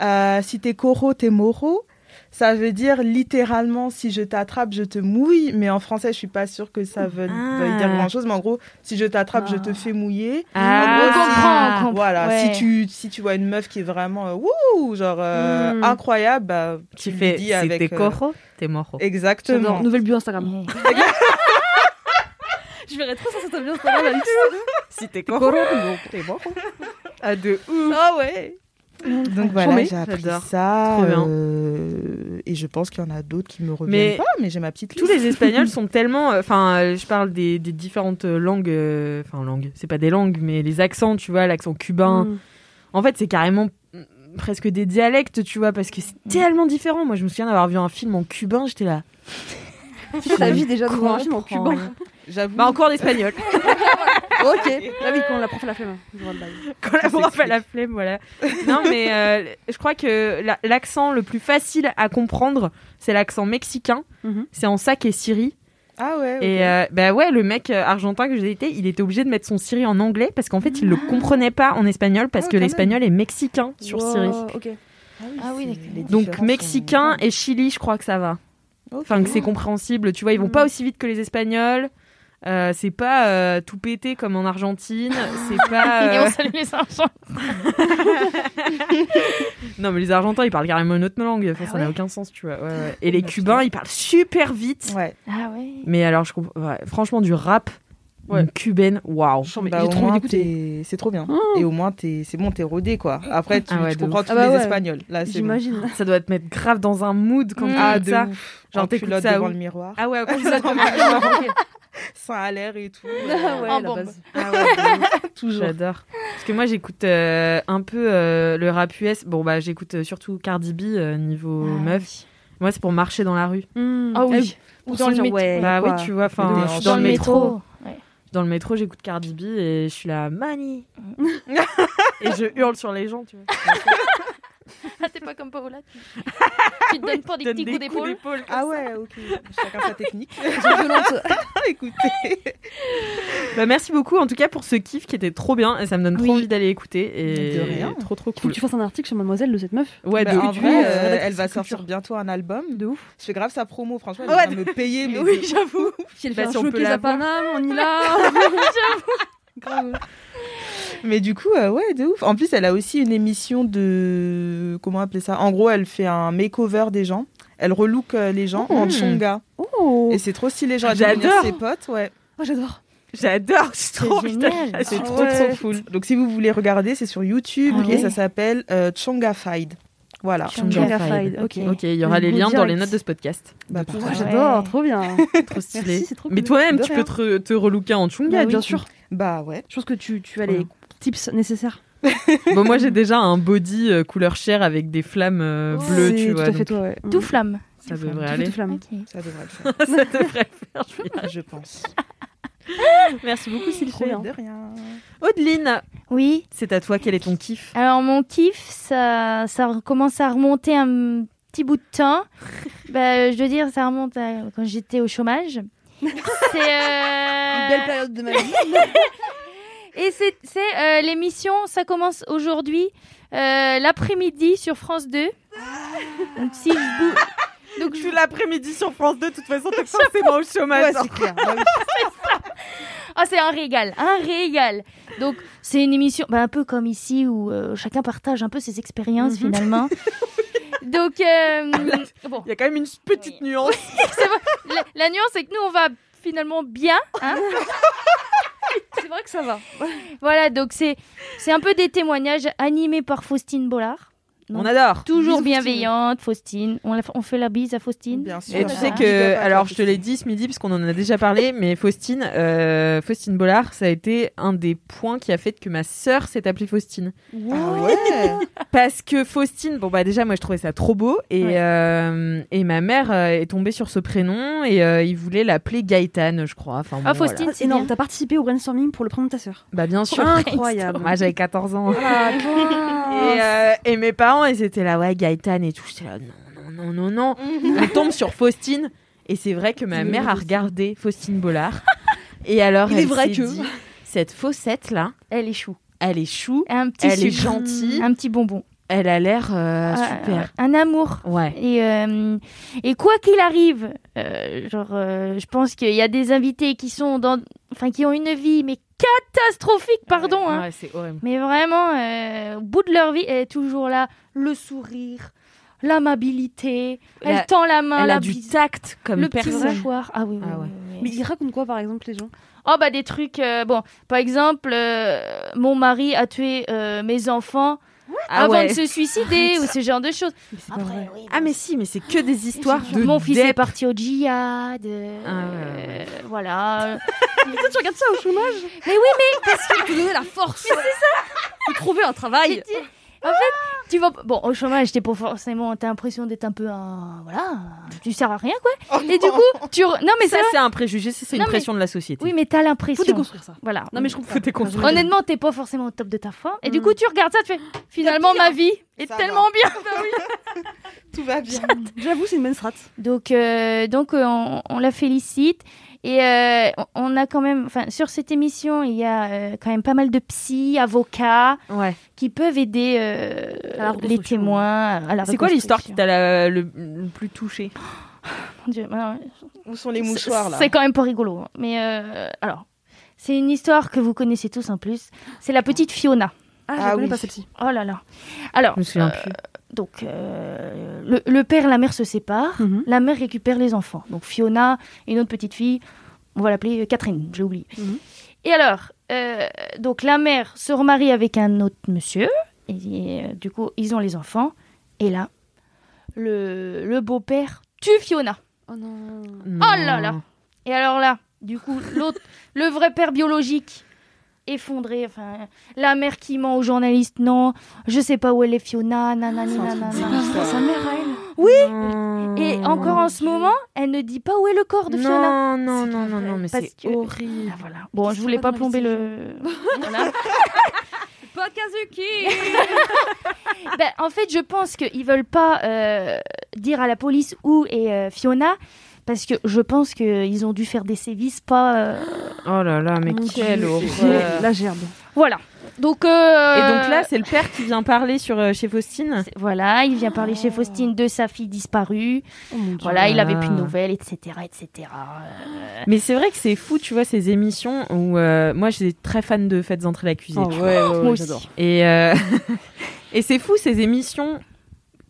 Euh, si t'es coro, t'es moro. Ça veut dire littéralement si je t'attrape, je te mouille. Mais en français, je suis pas sûre que ça veut, Ah. veuille dire grand chose. Mais en gros, si je t'attrape, je te fais mouiller. Ah. En gros, On si- comprend, on comprend. Voilà, Ouais. si tu si tu vois une meuf qui est vraiment euh, wouh, genre euh, Mm. incroyable, bah, Tu fais, dis si avec t'es euh, cojo, t'es moro. Exactement. Nouvelle bio Instagram. Je verrais trop ça, ça t'a bien Instagram. Si t'es Coro, Ah, de ouf. Ah ouais. Donc voilà, Chambé. j'ai appris J'adore. ça. Trop bien. euh, et je pense qu'il y en a d'autres qui me reviennent Mais pas, mais j'ai ma petite Tous liste. les Espagnols sont tellement. Enfin, euh, je parle des, des différentes langues. euh, Enfin, langues. C'est pas des langues, mais les accents, tu vois, l'accent cubain. Mm. En fait, c'est carrément mm, presque des dialectes, tu vois, parce que c'est tellement différent. Moi, je me souviens d'avoir vu un film en cubain, j'étais là. Ta vie déjà de voir un film en cubain. J'avoue. Bah, encore l'espagnol. ok. Ah oui, quand la prof a la flemme. Bail. Quand la prof a la flemme, voilà. Non, mais euh, je crois que la- l'accent le plus facile à comprendre, c'est l'accent mexicain. Mhm. C'est en sac et Siri. Ah ouais. Et euh, bah ouais, le mec euh, argentin que j'ai été, il était obligé de mettre son Siri en anglais parce qu'en fait, il le comprenait pas en espagnol parce Ah, que l'espagnol est mexicain sur Wow, Siri. Ok. Ah oui, d'accord. les Donc mexicain sont- et Chili, je crois que ça va. Enfin, que c'est compréhensible. Tu vois, ils vont pas aussi vite que les Espagnols. Euh, c'est pas euh, tout pété comme en Argentine. C'est pas. Et euh, on salue les Argentins. Non, mais les Argentins, ils parlent carrément une autre langue. Enfin, ça n'a aucun sens, tu vois. Ouais, ouais. Et les Cubains, ils parlent super vite. Ouais. Ah ouais. Mais alors, je comprends. ouais, franchement, du rap, Ouais. une cubaine, waouh. Bah, j'ai au trop envie moins, d'écouter. t'es- c'est trop bien. Oh. Et au moins, t'es- c'est bon, t'es rodé, quoi. Après, tu, Ah ouais, tu comprends tous Ah bah les ouais. Espagnols. Là, c'est bon. J'imagine. Ça doit te mettre grave dans un mood quand Mm. tu Ah, écoutes de ça. ouf. Genre, t'écoutes ça devant où le miroir. Ah ouais, quand Sans à l'air et tout. Ah ouais, En la bombe. base. Ah ouais, de ouf. Toujours. J'adore. Parce que moi, j'écoute euh, un peu euh, le rap US. Bon, bah, j'écoute euh, surtout Cardi B niveau Ah meuf. Moi, c'est pour marcher dans la rue. Mm. Ah oui. Ou dans le métro. ouais, bah quoi. oui, tu vois, enfin, ouf. je suis dans, Dans le le métro. Dans le métro, j'écoute Cardi B et je suis là, Mani Et je hurle sur les gens, tu vois. Ah, t'es pas comme Paola. Tu, tu te donnes pas des petits des coups d'épaule. Ah ouais, ok. Chacun sa technique. Écoutez. Bah, merci beaucoup en tout cas pour ce kiff qui était trop bien et ça me donne trop envie d'aller écouter. Et De rien. Trop trop Il faut cool. que tu fasses un article sur Mademoiselle de cette meuf. Ouais, Bah, de en vrai, euh, elle va culture. sortir bientôt un album. De ouf. Je fais grave sa promo, franchement, elle Ouais, va me payer. Mais Oui, j'avoue. Si elle Bah, fait un si on peut showcase la à. Paname, on y l'a. Grave. Mais du coup, euh, ouais, de ouf. En plus, elle a aussi une émission de. Comment appeler ça? En gros, elle fait un makeover des gens. Elle relook euh, les gens en Mmh. chonga. Oh, Et c'est trop stylé. Genre, J'adore. ses potes, ouais. Oh, j'adore. J'adore, c'est trop Ah, c'est j'adore. trop, ouais. trop cool. Donc, si vous voulez regarder, c'est sur YouTube Ah et ouais. ça s'appelle euh, Chongafied. Voilà. Chongafied, ok. Ok, il y aura Le les liens dans les notes de ce podcast. Bah. Ouais. J'adore, trop bien. Trop stylé. Merci, c'est trop Mais toi-même, tu peux te, te relooker en chunga, Bah bien sûr. Bah, ouais. Je pense que tu, tu as les tips nécessaires. Bon, moi, j'ai déjà un body euh, couleur chair avec des flammes euh, bleues, tu tout vois. à fait donc toi, ouais. Tout flamme. ça devrait Tout aller. flamme. Ça devrait le faire, ça devrait le faire. je suis là. je pense. Merci beaucoup, Sylvie. Trop bien. De rien. Audeline, Oui. c'est à toi. Quel est ton kiff? Alors mon kiff, ça, ça commence à remonter un petit bout de temps. bah, je veux dire, ça remonte à quand j'étais au chômage. C'est euh, Une belle période de ma vie. Et c'est euh, l'émission, ça commence aujourd'hui euh, l'après-midi sur France 2. Donc si je bou- donc je suis l'après-midi sur France 2, de toute façon, t'es forcément au chômage. Ouais, c'est clair. Bah oui. Ah, c'est un régal, un régal. Donc, c'est une émission bah, un peu comme ici où euh, chacun partage un peu ses expériences finalement. Donc, euh, bon, Il y a quand même une petite nuance. c'est vrai. La, la nuance, c'est que nous, on va finalement bien. hein. C'est vrai que ça va. voilà, donc c'est un peu des témoignages animés par Faustine Bollard. On adore. Toujours bienveillante, Faustine. On, la- on fait la bise à Faustine. Bien sûr. Et tu sais Big que, alors je te l'ai dit ce midi parce qu'on en a déjà parlé, mais Faustine, euh, Faustine Bollard, ça a été un des points qui a fait que ma sœur s'est appelée Faustine. Ah ouais. Parce que Faustine, bon bah déjà moi je trouvais ça trop beau et, Ouais. euh, et ma mère euh, est tombée sur ce prénom et euh, il voulait l'appeler Gaëtane, je crois. Enfin, Ah, Faustine, voilà. c'est énorme. bien. T'as participé au brainstorming pour le prénom de ta sœur. Bah bien sûr. Incroyable. Moi j'avais 14 ans. Ah, euh, et mes parents, ils étaient là, ouais, Gaëtane et tout. J'étais là, non, non, non, non, non. On tombe sur Faustine. Et c'est vrai que ma mère a regardé Faustine Bollard. Et alors, Il est elle vrai s'est que- dit, cette faussette là, Elle est chou. elle est chou, Un petit elle est gentille, Un petit bonbon. elle a l'air euh, Ah, super. Un amour. Ouais. Et, euh, et quoi qu'il arrive, euh, genre, euh, je pense qu'il y a des invités qui sont dans, enfin, qui ont une vie mais catastrophique, pardon, hein. Ouais, c'est horrible. Mais vraiment, euh, au bout de leur vie, elle est toujours là, le sourire, l'amabilité, elle La- tend la main, Elle la a du tact comme le petit personne. mouchoir. Ah oui, oui, Ah ouais. oui. Mais ils racontent quoi, par exemple, les gens? Oh bah des trucs, euh, bon, par exemple, euh, mon mari a tué euh, mes enfants Ah avant ouais. de se suicider ou ce genre de choses. Mais Après, oui, Ah mais si, mais c'est que des histoires de Mon fils est parti au djihad. euh, Ah ouais, euh, voilà. tu regardes ça au chômage? Mais oui, mais Parce qu'il la force. c'est ça. Trouver un travail. En fait, tu vas. Bon, au chômage, t'es pas forcément. T'as l'impression d'être un peu un. Voilà. Tu sers à rien, quoi. Et du coup, tu. re- Non, mais ça ça. c'est un préjugé, ça, c'est une Non, mais- pression de la société. Oui, mais t'as l'impression. Faut déconstruire ça. Voilà. Non, mais je comprends. Faut déconstruire. Honnêtement, t'es pas forcément au top de ta forme. Et du Mm. coup, tu regardes ça, tu fais. Finalement, ma vie est Ça tellement bien. Tout va bien. J'avoue, c'est une bonne strat. Donc, euh, donc euh, on, on la félicite. Et euh, on- a quand même, enfin, sur cette émission, il y a euh, quand même pas mal de psy, avocats Ouais. qui peuvent aider euh, les témoins à la C'est quoi l'histoire qui t'a le, le plus touché? Mon Dieu, ouais, Où sont les mouchoirs là? C'est quand même pas rigolo. hein. Mais euh, alors, c'est une histoire que vous connaissez tous en plus. C'est la petite Fiona. Ah, je Ah connais oui. pas celle-ci. Oh là là. Alors, Je me souviens euh, plus. donc, euh, le, le père et la mère se séparent. Mhm. La mère récupère les enfants. Donc Fiona et une autre petite fille, on va l'appeler Catherine, j'ai oublié. Mhm. Et alors, euh, donc la mère se remarie avec un autre monsieur, et euh, du coup, ils ont les enfants. Et là, le, le beau-père tue Fiona. Oh non. Oh là là Et alors là, du coup, l'autre, le vrai père biologique, effondré. Enfin, la mère qui ment aux journalistes, non, je sais pas où elle est Fiona, nanani, nanana. Sa mère à elle. Oui. Et encore en ce moment, elle ne dit pas où est le corps de Fiona. Non, non, non, non, non, mais c'est que- horrible. Ah, voilà. Bon, je voulais pas plomber le. voilà. Ben, en fait, je pense qu'ils veulent pas euh, dire à la police où est euh, Fiona. Parce que je pense qu'ils ont dû faire des sévices pas. euh, Oh là là, mais quelle horreur. La gerbe. Voilà. Donc. euh, Et donc là, c'est le père qui vient parler sur euh, chez Faustine. Voilà, il vient parler chez Faustine de sa fille disparue. Oh. Voilà, il avait plus de Ah. nouvelles, etc. etc. Euh, Mais c'est vrai que c'est fou, tu vois, ces émissions où euh, moi, j'étais très fan de Faites entrer l'accusé. Oh, ouais, ouais, ouais, Moi aussi. Et, euh, et c'est fou ces émissions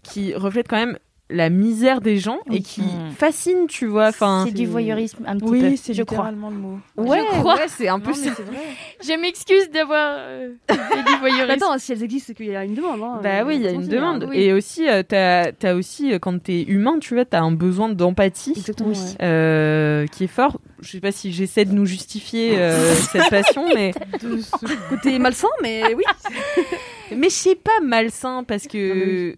qui reflètent quand même la misère des gens et qui Mm. fascinent, tu vois. Enfin, c'est du voyeurisme un petit peu. Oui, c'est je crois. le mot. ouais, je crois. ouais, c'est un peu Non, c'est vrai. Je m'excuse d'avoir euh, fait du voyeurisme. Attends, si elles existent, c'est qu'il y a une demande. Hein. Bah oui, il y a une demande. oui. Et aussi, euh, t'as as aussi, euh, quand t'es humain, tu vois, t'as un besoin d'empathie ouais. euh, qui est fort. Je sais pas si j'essaie de nous justifier euh, cette passion, mais De ce côté malsain, mais oui. mais je sais pas malsain parce que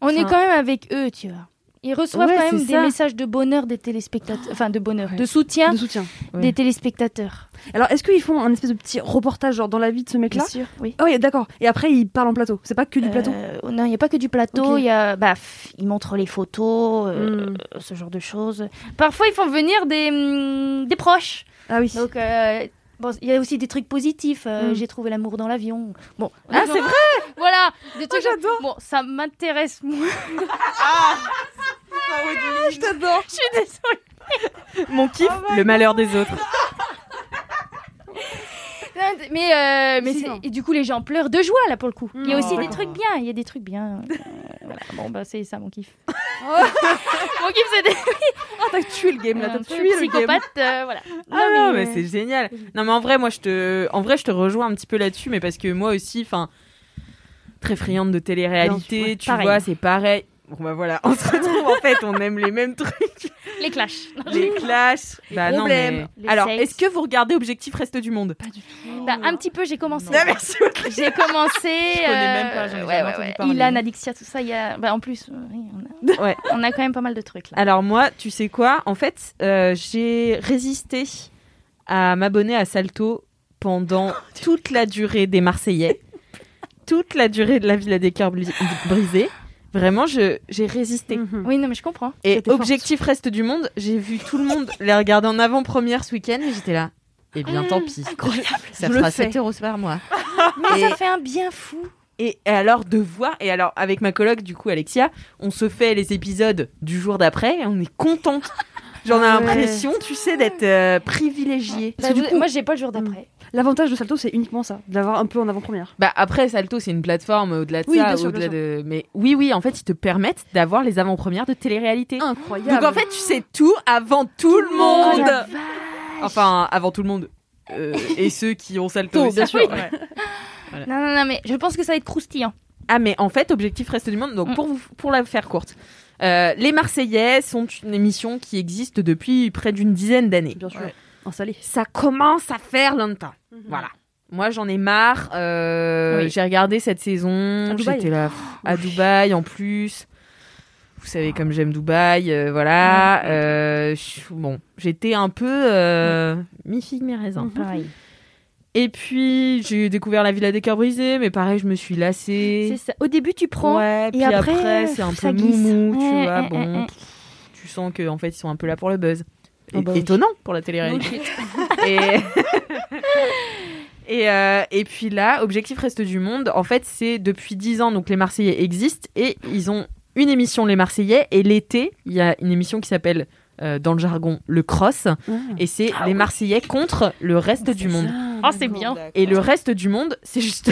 On est quand même avec eux, tu vois. Ils reçoivent Ouais, quand même des ça. messages de bonheur des téléspectateurs, enfin de bonheur, Ouais. de soutien De soutien. Ouais. des téléspectateurs. Alors, est-ce qu'ils font un espèce de petit reportage genre dans la vie de ce mec-là sûr, oui. Oh, oui, d'accord. Et après, ils parlent en plateau. C'est pas que du plateau. Euh, non, il n'y a pas que du plateau. Il y a, bah, ils montrent les photos, euh, Hmm. euh, ce genre de choses. Parfois, ils font venir des, hum, des proches. Ah oui. Donc, euh, bon, il y a aussi des trucs positifs. euh, Hmm. J'ai trouvé l'amour dans l'avion. Bon, ah c'est vrai. voilà. Des trucs. j'adore. Bon, ça m'intéresse moins. je t'adore. Je suis désolée. Mon kiff, le malheur des autres. Mais, euh, mais et du coup, les gens pleurent de joie là pour le coup. Il y a Oh, aussi des trucs bien. Il y a des trucs bien. Euh, voilà. Bon, bah, c'est ça mon kiff. mon kiff, c'est des Ah, t'as tué le game là. T'as peu tué le game. euh, voilà. Ah non, mais euh, c'est génial. Non, mais en vrai, moi, je te, en vrai, je te rejoins un petit peu là-dessus, mais parce que moi aussi, enfin, très friande de télé-réalité, tu pareil. vois, c'est pareil. Bon bah voilà, on se retrouve en fait, on aime les mêmes trucs, les clashs. les clashs. bah non, problèmes, mais- les Alors, est-ce que vous regardez Objectif Reste du Monde? Bah, un petit peu, j'ai commencé. Ah, merci. J'ai commencé. Je connais même pas, j'en euh, ouais, ouais, ouais. Ilan, Adixia, tout ça. Il y a... bah, en plus, euh, oui, on, a... Ouais. on a quand même pas mal de trucs là. Alors moi, tu sais quoi? En fait, euh, j'ai résisté à m'abonner à Salto pendant toute la durée des Marseillais, toute la durée de la Villa des cœurs brisés. Vraiment, je j'ai résisté. Mhm. Oui, non, mais je comprends. Et forte. objectif reste du monde, j'ai vu tout le monde les regarder en avant-première ce week-end et j'étais là. Eh bien, tant pis. Incroyable. Ça Je fera fais. 7 euros par mois. Mais Et- ça fait un bien fou. Et alors de voir, et alors avec ma coloc du coup Alexia, on se fait les épisodes du jour d'après et on est contente. J'en ai Ah ouais. l'impression, tu sais, d'être euh, privilégiée. Bah, vous- coup- Moi, j'ai pas le jour d'après. L'avantage de Salto, c'est uniquement ça, de l'avoir un peu en avant-première. Bah après Salto c'est une plateforme au-delà de Oui, ça, bien sûr, au-delà de mais oui oui en fait ils te permettent d'avoir les avant-premières de télé-réalité. Incroyable. Donc en fait tu sais tout avant tout le monde. vache. enfin avant tout le monde euh, et ceux qui ont Salto bien sûr. Oui. ouais. Non, non, non, mais je pense que ça va être croustillant. Ah mais en fait objectif reste du monde donc Mm. pour vous, pour la faire courte. euh, les Marseillais sont une émission qui existe depuis près d'une dizaine d'années. Bien sûr. Installé. Ça commence à faire longtemps. Voilà. Moi, j'en ai marre. euh, Oui. J'ai regardé cette saison. J'étais là pff, à Dubaï en plus. Vous savez comme j'aime Dubaï, euh, voilà. Euh, je- bon, j'étais un peu euh, mi figue mi raisin. Pareil. Et puis j'ai découvert la Villa des cœurs brisés, mais pareil, je me suis lassée. C'est ça. Au début, tu prends. Ouais, puis après, après, c'est un peu moumou, tu vois. bon, pff, tu sens qu'en fait ils sont un peu là pour le buzz. Oh É- bah oui. Étonnant pour la télé-réalité. et et, euh, et puis là, Objectif Reste du Monde, en fait, c'est depuis 10 ans, donc les Marseillais existent et ils ont une émission, les Marseillais, et l'été, il y a une émission qui s'appelle, euh, dans le jargon, le cross, et c'est les Marseillais contre le reste du monde. Oh, c'est bien. Et le reste du monde, c'est juste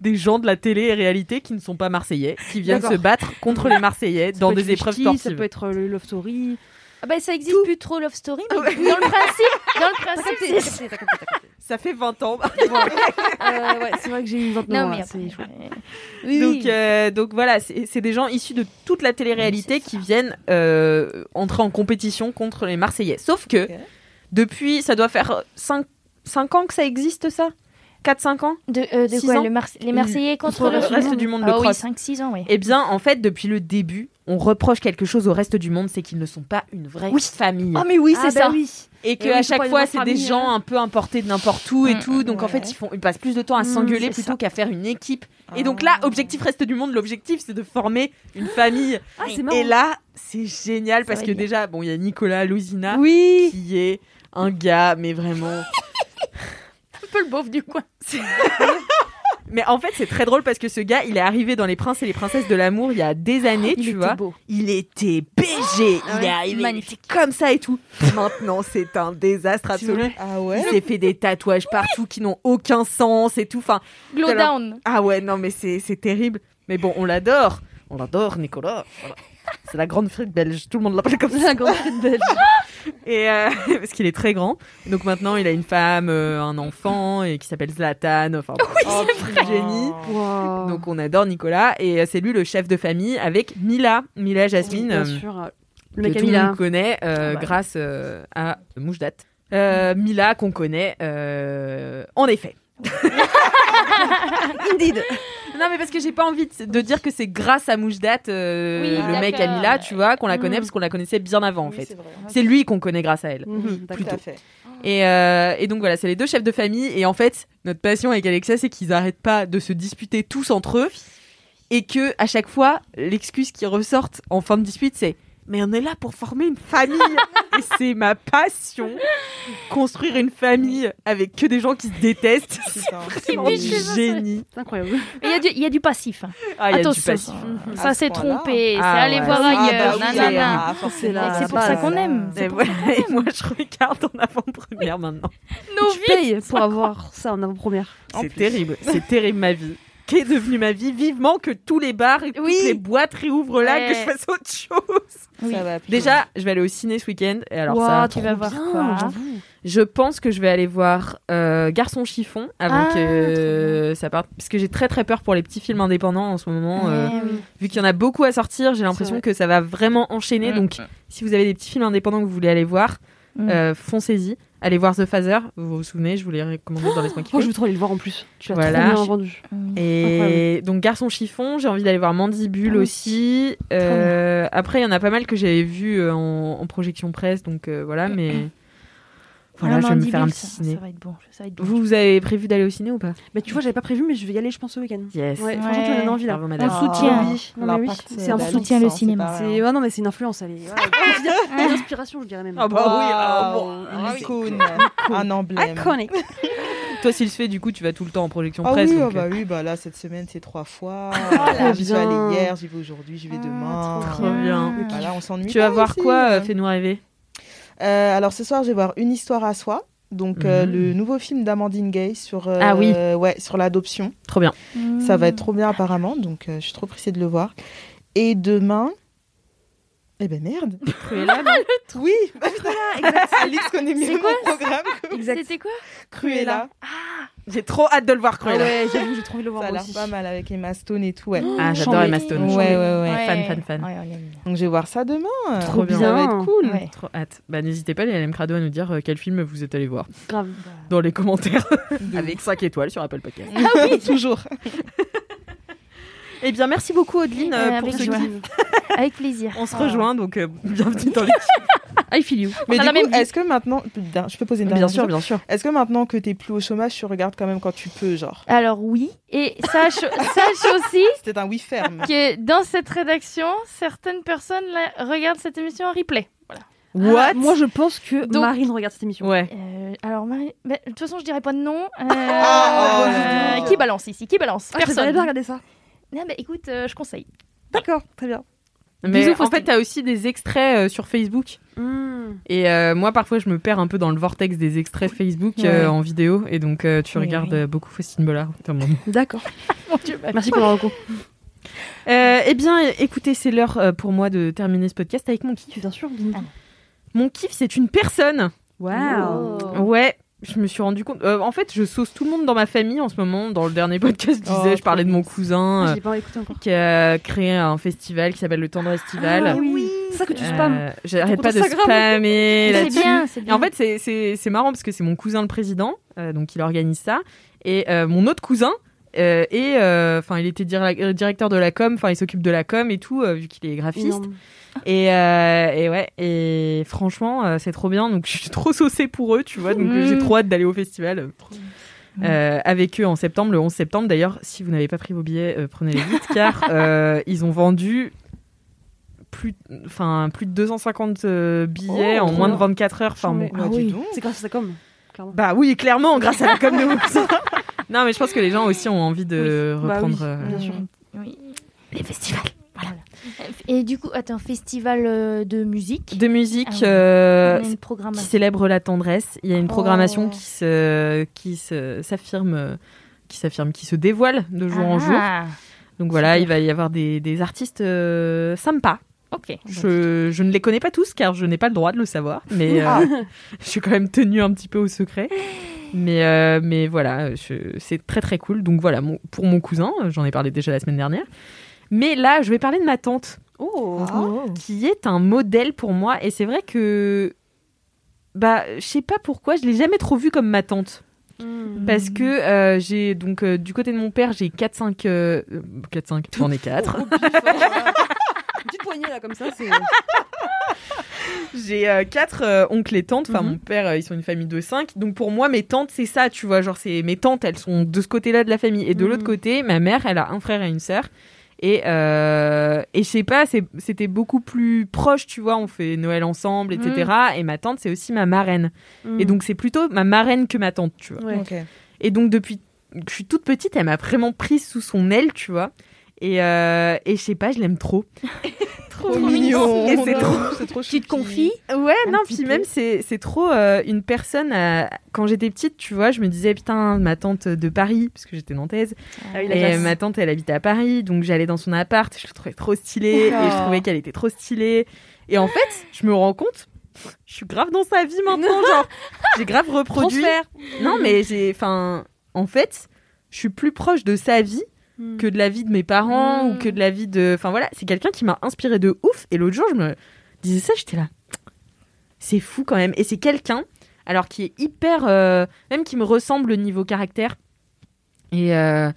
des gens de la télé et réalité qui ne sont pas Marseillais, qui viennent se battre contre les Marseillais Ça dans des épreuves Fishki, Ça sportives. peut être le Love Story. Ah bah, ça existe plus trop Love Story, mais dans le principe, dans le principe, c'est- Ça fait 20 ans. Euh, ouais, c'est vrai que j'ai eu 29 Non ans. mais là, après, c'est chouette. oui, donc, oui. euh, donc voilà, c'est c'est des gens issus de toute la télé-réalité qui viennent euh, entrer en compétition contre les Marseillais. Sauf que depuis, ça doit faire 5, ans que ça existe ça? 4-5 ans De, euh, de quoi ans le Les Marseillais contre, Contre le reste du monde, le Ah oui, cross. 5-6 ans, oui. Eh bien, en fait, depuis le début, on reproche quelque chose au reste du monde, c'est qu'ils ne sont pas une vraie famille. Ah mais oui, c'est Ah, ça. bah oui. Et que Et oui, à c'est pas chaque fois, c'est des gens hein. un peu importés de n'importe où et Mm, tout. Donc en fait, ils, font, ils passent plus de temps à Mm, s'engueuler plutôt qu'à faire une équipe. Et donc là, objectif reste du monde, l'objectif c'est de former une famille. Ah, c'est marrant. Et là, c'est génial parce que déjà, bon, il y a Nicolas Louzina Oui. qui est un gars, mais vraiment. Peu le beauf du coin. Mais en fait, c'est très drôle parce que ce gars, il est arrivé dans Les Princes et les Princesses de l'amour il y a des années, Il tu vois. beau. Il était BG, Ah il est ouais, arrivé magnifique. il comme ça et tout. Maintenant, c'est un désastre absolu. Ah Il ouais s'est fait des tatouages partout qui n'ont aucun sens et tout. Enfin, Glow down. ah ouais, non, mais c'est c'est terrible. Mais bon, on l'adore. On l'adore, Nicolas. Voilà. C'est la grande frite belge. Tout le monde l'appelle comme ça. La grande frite belge. Et euh, parce qu'il est très grand. Donc maintenant, il a une femme, euh, un enfant, et qui s'appelle Zlatan. Enfin, Oh, c'est génie. Wow. Donc on adore Nicolas. Et euh, c'est lui le chef de famille avec Mila. Mila Jasmine. Bien euh, sûr. Le que tout le monde connaît euh, Ah bah. grâce euh, à Moujdat. Euh, Mila qu'on connaît euh, en effet. Indeed. Non mais parce que j'ai pas envie de, de dire que c'est grâce à Moujdat euh, Oui, le mec d'accord. à Mila, tu vois, qu'on la connaît Mhm. parce qu'on la connaissait bien avant en Oui, fait. c'est lui qu'on connaît grâce à elle. Tout d'accord. à fait. Et, euh, et donc voilà, c'est les deux chefs de famille. Et en fait, notre passion avec Alexa, c'est qu'ils arrêtent pas de se disputer tous entre eux. Et que à chaque fois, l'excuse qui ressorte en fin de dispute, c'est mais on est là pour former une famille. et c'est ma passion. Construire une famille avec que des gens qui se détestent. C'est c'est ça, génie. C'est incroyable. Il y, a du- il y a du passif. hein. Ah, il y a du Attention, passif. ça, s'est trompé. Ah c'est aller ouais. voir Ah, ailleurs. bah oui, nanana. ah, forcément. C'est pour ça qu'on aime. Et, ouais, aime. moi, je regarde en avant-première maintenant. Nos Tu vies. payes pour avoir ça en avant-première. C'est terrible. C'est terrible ma vie. Qu'est devenue ma vie Vivement que tous les bars et Oui. toutes les boîtes réouvrent là, Ouais. que je fasse autre chose. Oui. Ça va plus. Déjà, je vais aller au ciné ce week-end. Et alors ça, tu vas voir bien, quoi je pense que je vais aller voir euh, Garçon chiffon avant Ah, que ça parte, parce que j'ai très très peur pour les petits films indépendants en ce moment. euh, Ouais, oui. vu qu'il y en a beaucoup à sortir, j'ai l'impression que ça va vraiment enchaîner. Donc, si vous avez des petits films indépendants que vous voulez aller voir, Mm. euh, foncez-y. Allez voir The Phaser. Vous vous souvenez, je vous l'ai recommandé dans les mois qui Oh, je veux trop aller le voir en plus. Tu l'as Voilà. trop bien vendu. Et donc Garçon chiffon, j'ai envie d'aller voir Mandibule Ah aussi. Euh, après, il y en a pas mal que j'avais vu euh, en, en projection presse, donc euh, voilà. Mais voilà, Ah, je vais me faire un ça- petit ciné. Ça va être bon. Ça va être bon. Vous, vous avez prévu d'aller au ciné ou pas? Mais tu vois, j'avais pas prévu, mais je vais y aller, je pense, ce week-end. Yes. Ouais, Ouais. franchement, tu m'as donné envie là. Bravo, On madame. soutient. Oui, non, mais oui. L'impact, C'est un la soutient le cinéma. c'est ouais, non mais c'est une influence, elle est ouais, une inspiration, je dirais même. Ah bah oui, ah, une ah oui. icône, un emblème. Iconic. Toi, s'il se fait, du coup, tu vas tout le temps en projection Ah presse. oui, ah donc, bah euh, oui, bah là cette semaine c'est trois fois. trop j'y suis allée hier, j'y vais aujourd'hui, j'y vais demain. Trop bien. Bah là on s'ennuie. Tu vas voir quoi euh. euh, Fais-nous rêver. Euh, Alors ce soir je vais voir Une histoire à soi. Donc euh, Mhm. le nouveau film d'Amandine Gay sur euh, Ah oui. ouais sur l'adoption. Trop bien. Ça va être trop bien apparemment, donc je suis trop pressée de le voir. Et demain, eh ben merde. Cruella, non Oui, bah, exact. Alix connaît mieux quoi mon programme. C'était quoi Cruella. J'ai trop hâte de le voir, Ah Cruella. ouais, j'avoue, j'ai trop envie de le voir Ça a l'air pas mal avec Emma Stone et tout. Ouais. Ah, j'adore. Emma Stone. Ouais, ouais, ouais. Fan, fan, fan. Ouais. Donc je vais voir ça demain. Trop bien. Ça va être cool. Ouais. Trop hâte. Bah, n'hésitez pas, les LM Crado, à nous dire euh, quel film vous êtes allé voir Grave. dans les commentaires avec 5 étoiles sur Apple Podcast. Ah oui, toujours. Eh bien, merci beaucoup, Audeline, euh, Euh, pour avec ce joie. Avec plaisir. On se Ah. rejoint, donc euh, bienvenue dans l'équipe. I feel you. Mais du coup, est-ce que maintenant, Putain, je peux poser une Bien dernière sûr, question bien sûr. Est-ce que maintenant que t'es plus au chômage, tu regardes quand même quand tu peux, genre Alors oui, et sache, sache aussi C'était un oui ferme. que dans cette rédaction, certaines personnes regardent cette émission en replay. What Ah, Moi, je pense que Donc- Marine regarde cette émission. Ouais. Euh, alors, Marie- mais, de toute façon, je dirais pas de nom. Euh, Ah, oh, euh, qui balance ici? Qui balance? Ah, Personne. bien regarder ça. Non, mais écoute, euh, je conseille. D'accord, très bien. Mais Bisous, en fait, t'as aussi des extraits euh, sur Facebook. Hmm. Et euh, moi, parfois, je me perds un peu dans le vortex des extraits Facebook euh, en vidéo. Et donc, euh, tu Oui, regardes oui. beaucoup Faustine Bollard. notamment. D'accord. Bah, Merci pour le recours. Euh, eh bien, écoutez, c'est l'heure euh, pour moi de terminer ce podcast avec mon kiff. Bien sûr, dis-nous. Mon kiff, c'est une personne. Waouh. Oh. Ouais, je me suis rendu compte. euh, en fait, je sauce tout le monde dans ma famille en ce moment. Dans le dernier podcast, je disais, Oh, je parlais de mon cousin euh, qui a créé un festival qui s'appelle le Tendre Estival. Ah oui, c'est ça que tu spammes. Euh, J'arrête pas de spammer C'est là-dessus. bien, c'est Et bien. en fait, c'est- marrant parce que c'est mon cousin le président, donc il organise ça. Et mon autre cousin, euh, et enfin, il était dir- directeur de la com, enfin, il s'occupe de la com et tout, euh, vu qu'il est graphiste. Et, euh, et ouais, et franchement, euh, c'est trop bien. Donc, je suis trop saucée pour eux, tu vois. Donc, Mm. j'ai trop hâte d'aller au festival. euh, avec eux en septembre, le 11 septembre. D'ailleurs, si vous n'avez pas pris vos billets, euh, prenez-les vite, car euh, ils ont vendu plus, enfin, plus de 250 euh, billets Oh, en moins de bien. 24 heures. Enfin, bon. Ah oui. C'est grâce à sa com. Clairement. Bah oui, clairement, grâce à la com de. Non, mais je pense que les gens aussi ont envie de Bah reprendre. oui, euh, bien sûr. Oui. Les festivals. Et du coup, attends, festival euh, de musique. De musique Ah euh, qui programmation. célèbre la tendresse. Il y a une programmation Oh. qui se, qui se, s'affirme, qui s'affirme, qui se dévoile de jour en jour. Ah. Donc voilà, Super. il va y avoir des, des artistes euh, sympas. Ok. Je, je ne les connais pas tous car je n'ai pas le droit de le savoir, mais euh, Ah. je suis quand même tenue un petit peu au secret. Mais, euh, mais voilà, c'est très très cool. Donc voilà, mon- pour mon cousin, j'en ai parlé déjà la semaine dernière. Mais là, je vais parler de ma tante, Oh. qui est un modèle pour moi. Et c'est vrai que, bah, je sais pas pourquoi, je l'ai jamais trop vue comme ma tante. Hmm. Parce que euh, j'ai donc euh, du côté de mon père, j'ai 4-5 euh, 4-5, j'en ai 4. Petite poignée là comme ça, c'est. J'ai euh, quatre euh, oncles et tantes. Enfin, Mhm. mon père, euh, ils sont une famille de cinq. Donc, pour moi, mes tantes, c'est ça, tu vois. Genre, c'est mes tantes, elles sont de ce côté-là de la famille. Et de Mhm. l'autre côté, ma mère, elle a un frère et une sœur. Et, euh, et je sais pas, c'était beaucoup plus proche, tu vois. On fait Noël ensemble, etc. Et ma tante, c'est aussi ma marraine. Et donc, c'est plutôt ma marraine que ma tante, tu vois. Ouais. Et donc, depuis que je suis toute petite, elle m'a vraiment prise sous son aile, tu vois. Et, euh, et je sais pas, je l'aime trop. Trop mignon. Et c'est trop trop Tu te confies Ouais, Un non, puis peu. même, c'est c'est trop euh, une personne. euh, quand j'étais petite, tu vois, je me disais, putain, ma tante de Paris, parce que j'étais nantaise, Ah oui, la et ma tante, elle habitait à Paris, donc j'allais dans son appart, je la trouvais trop stylée, et je Oh. trouvais qu'elle était trop stylée. Et en fait, je me rends compte, je suis grave dans sa vie maintenant, genre, j'ai grave reproduit. Transfert. Non, mais j'ai. Enfin, en fait, je suis plus proche de sa vie Hmm. que de la vie de mes parents ou que de la vie de. Enfin voilà, c'est quelqu'un qui m'a inspiré de ouf. Et l'autre jour, je me disais ça, j'étais là. C'est fou quand même. Et c'est quelqu'un, alors qui est hyper. euh, même qui me ressemble au niveau caractère. Et. euh,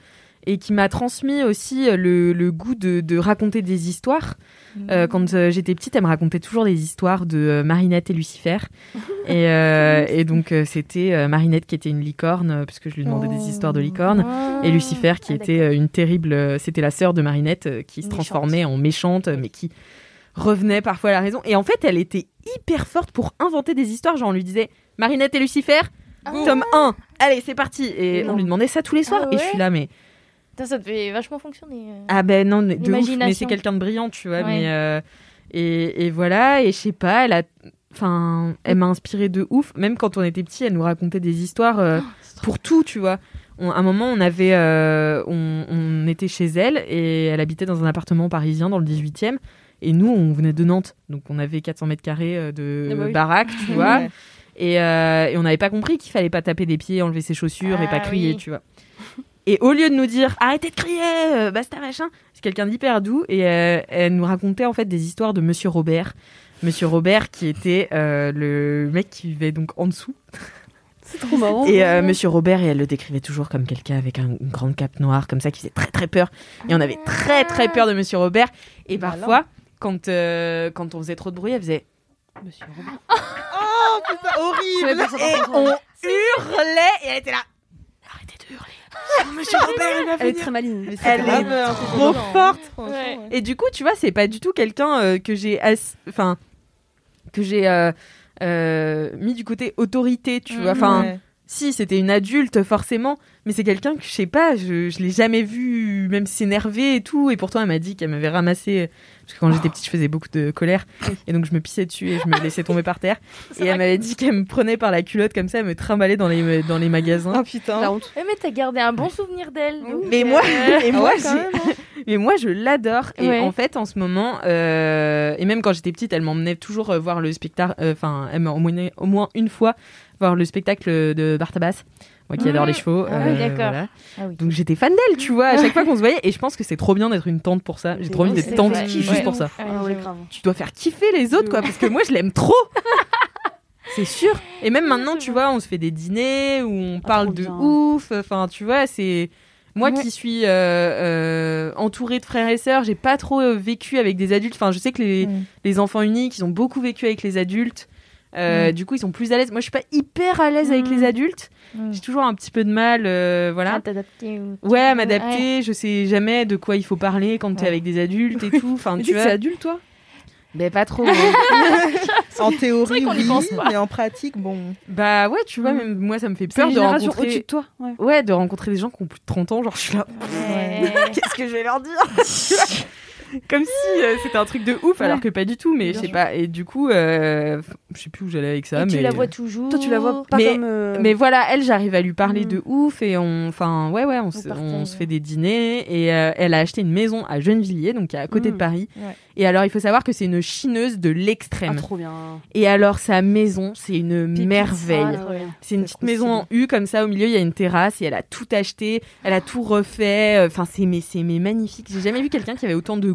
et qui m'a transmis aussi euh, le, le goût de, de raconter des histoires. Euh, quand euh, j'étais petite, elle me racontait toujours des histoires de euh, Marinette et Lucifer. et, euh, et donc, c'était Marinette qui était une licorne, euh, parce que je lui demandais des histoires de licorne. Et Lucifer qui Ah, était une terrible. C'était la sœur de Marinette qui se Méchante. transformait en méchante, mais qui revenait parfois à la raison. Et en fait, elle était hyper forte pour inventer des histoires. Genre, on lui disait Marinette et Lucifer, tome 1. Allez, c'est parti. Et on lui demandait ça tous les soirs. Ah Et je suis là, mais. Ça devait vachement fonctionner. euh. Ah ben non, mais de ouf, mais c'est quelqu'un de brillant, tu vois. Ouais. Mais euh, et, et voilà, et je sais pas, elle a, enfin, elle m'a inspiré de ouf. Même quand on était petit, elle nous racontait des histoires euh, pour tout, tu vois. On- à un moment, on avait, euh, on, on était chez elle et elle habitait dans un appartement parisien dans le 18e. Et nous, on venait de Nantes, donc on avait 400 mètres carrés de Ah bah oui. baraque, tu vois. Ouais. Et, et on n'avait pas compris qu'il fallait pas taper des pieds, enlever ses chaussures et Ah pas crier, oui. tu vois. Et au lieu de nous dire arrêtez de crier, euh, basta machin, c'est quelqu'un d'hyper doux et euh, elle nous racontait en fait des histoires de Monsieur Robert. Monsieur Robert qui était euh, le mec qui vivait donc en dessous. C'est trop marrant. Et euh, Monsieur Robert, et elle le décrivait toujours comme quelqu'un avec un- une grande cape noire, comme ça, qui faisait très très peur. Et on avait très très peur de Monsieur Robert. Et parfois, quand, euh, quand on faisait trop de bruit, elle faisait Monsieur Robert. Oh putain, horrible. et on hurlait et elle était là. Arrêtez de hurler. Monsieur Robert, il va Elle est très maligne. Elle grave est trop forte. Ouais. Et du coup, tu vois, c'est pas du tout quelqu'un euh, que j'ai enfin que j'ai euh, euh, mis du côté autorité, tu vois. Enfin, Ouais. si c'était une adulte forcément, mais c'est quelqu'un que je sais pas, je, je l'ai jamais vu même s'énerver et tout. Et pourtant, elle m'a dit qu'elle m'avait ramassé parce que quand j'étais petite, je faisais beaucoup de colère et donc je me pissais dessus et je me laissais tomber par terre. et elle m'avait dit qu'elle me prenait par la culotte comme ça, elle me trimballait dans les dans les magasins. Oh putain. La honte. Ouais, mais t'as gardé un bon souvenir d'elle. Mais euh, moi, et Ah moi, ouais, même, hein. mais moi, je l'adore. Et Ouais. en fait, en ce moment, euh, et même quand j'étais petite, elle m'emmenait toujours euh, voir le spectacle. Enfin, elle m'a emmené au moins une fois voir le spectacle de Bartabas. Moi qui Mmh. adore les chevaux. Ah oui, euh, d'accord. voilà. Ah oui. Donc j'étais fan d'elle, tu vois, à chaque fois qu'on se voyait. Et je pense que c'est trop bien d'être une tante pour ça. J'ai trop envie d'être tante juste Ouais. pour ça. Ah, Ah ouais. Tu dois faire kiffer les autres, quoi, parce que moi, je l'aime trop. C'est sûr. Et même maintenant, tu vois, on se fait des dîners où on parle trop de bien. ouf. Enfin, tu vois, c'est. Moi Ouais. qui suis euh, euh, entourée de frères et sœurs, j'ai pas trop euh, vécu avec des adultes. Enfin, je sais que les, Mm. les enfants uniques, ils ont beaucoup vécu avec les adultes. Euh, Mm. Du coup, ils sont plus à l'aise. Moi, je suis pas hyper à l'aise avec Mm. les adultes. Mm. J'ai toujours un petit peu de mal, euh, voilà. À t'adapter ou- Ouais, à m'adapter. Je sais jamais de quoi il faut parler quand t'es Ouais. avec des adultes et tout. Enfin, Tu tu que c'est vois. adulte, toi? Mais pas trop. En théorie, qu'on y oui, pense pas. mais en pratique, bon. bah ouais, tu vois, Mm. même moi, ça me fait peur de rencontrer. au-dessus de toi. Ouais. Ouais, de rencontrer des gens qui ont plus de 30 ans, genre je suis là. Ouais. Qu'est-ce que je vais leur dire? Comme si euh, c'était un truc de ouf, alors que pas du tout, mais je sais pas. Et du coup, euh, je sais plus où j'allais avec ça, Et mais. tu la vois toujours. Toi, tu la vois pas Mais- comme. euh, Mais voilà, elle, j'arrive à lui parler Mm. de ouf et on, enfin, ouais, ouais, on, se, partage, fait des dîners et euh, elle a acheté une maison à Gennevilliers, donc qui est à côté de Mm. Paris. Ouais. Et alors, il faut savoir que c'est une chineuse de Ah, l'extrême. trop bien. et alors, sa maison, c'est une Pépite. merveille. Ah, ouais. C'est une petite trop maison en U comme ça au milieu il y a une terrasse et elle a tout acheté, elle a tout refait. Enfin c'est mais c'est mais magnifique. J'ai jamais vu quelqu'un qui avait autant de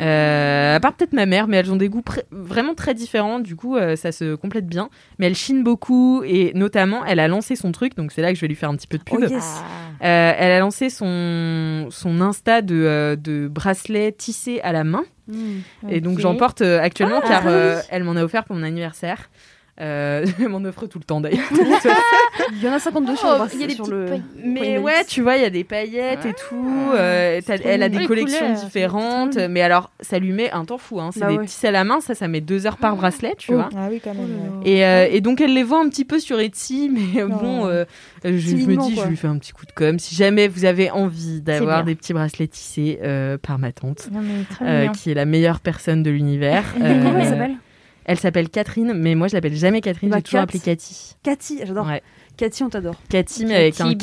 Euh, à part peut-être ma mère, mais elles ont des goûts vraiment très différents. Du coup euh, ça se complète bien. Mais elle chine beaucoup et notamment elle a lancé son truc. Donc c'est là que je vais lui faire un petit peu de pub. Oh, yes. Ah. Euh, elle a lancé son son Insta de de bracelets tissés à la main. Mm. Et donc j'en porte actuellement Ah, car oui. euh, elle m'en a offert pour mon anniversaire. Euh, elle m'en offre tout le temps d'ailleurs. Il y en a 52 sur Oh, le bracelet, il y a des sur le. paillettes. Mais ouais, tu vois, il y a des paillettes et tout. euh, elle a des collections couleurs, différentes. Mais alors, ça lui met un temps fou. Hein. C'est Bah des ouais. petits à la main, ça, ça met deux heures par bracelet, tu Oh. vois. Ah oui, quand même. Et, euh, et donc, elle les vend un petit peu sur Etsy. Mais bon, Oh. euh, je, je me dis, quoi. je lui fais un petit coup de com. Si jamais vous avez envie d'avoir des petits bracelets tissés euh, par ma tante, Non, euh, qui est la meilleure personne de l'univers. Comment elle s'appelle? Elle s'appelle Catherine, mais moi, je l'appelle jamais Catherine. Bah, J'ai toujours appelé Cathy. Cathy, j'adore. Ouais. Cathy, on t'adore. Cathy, mais avec un K.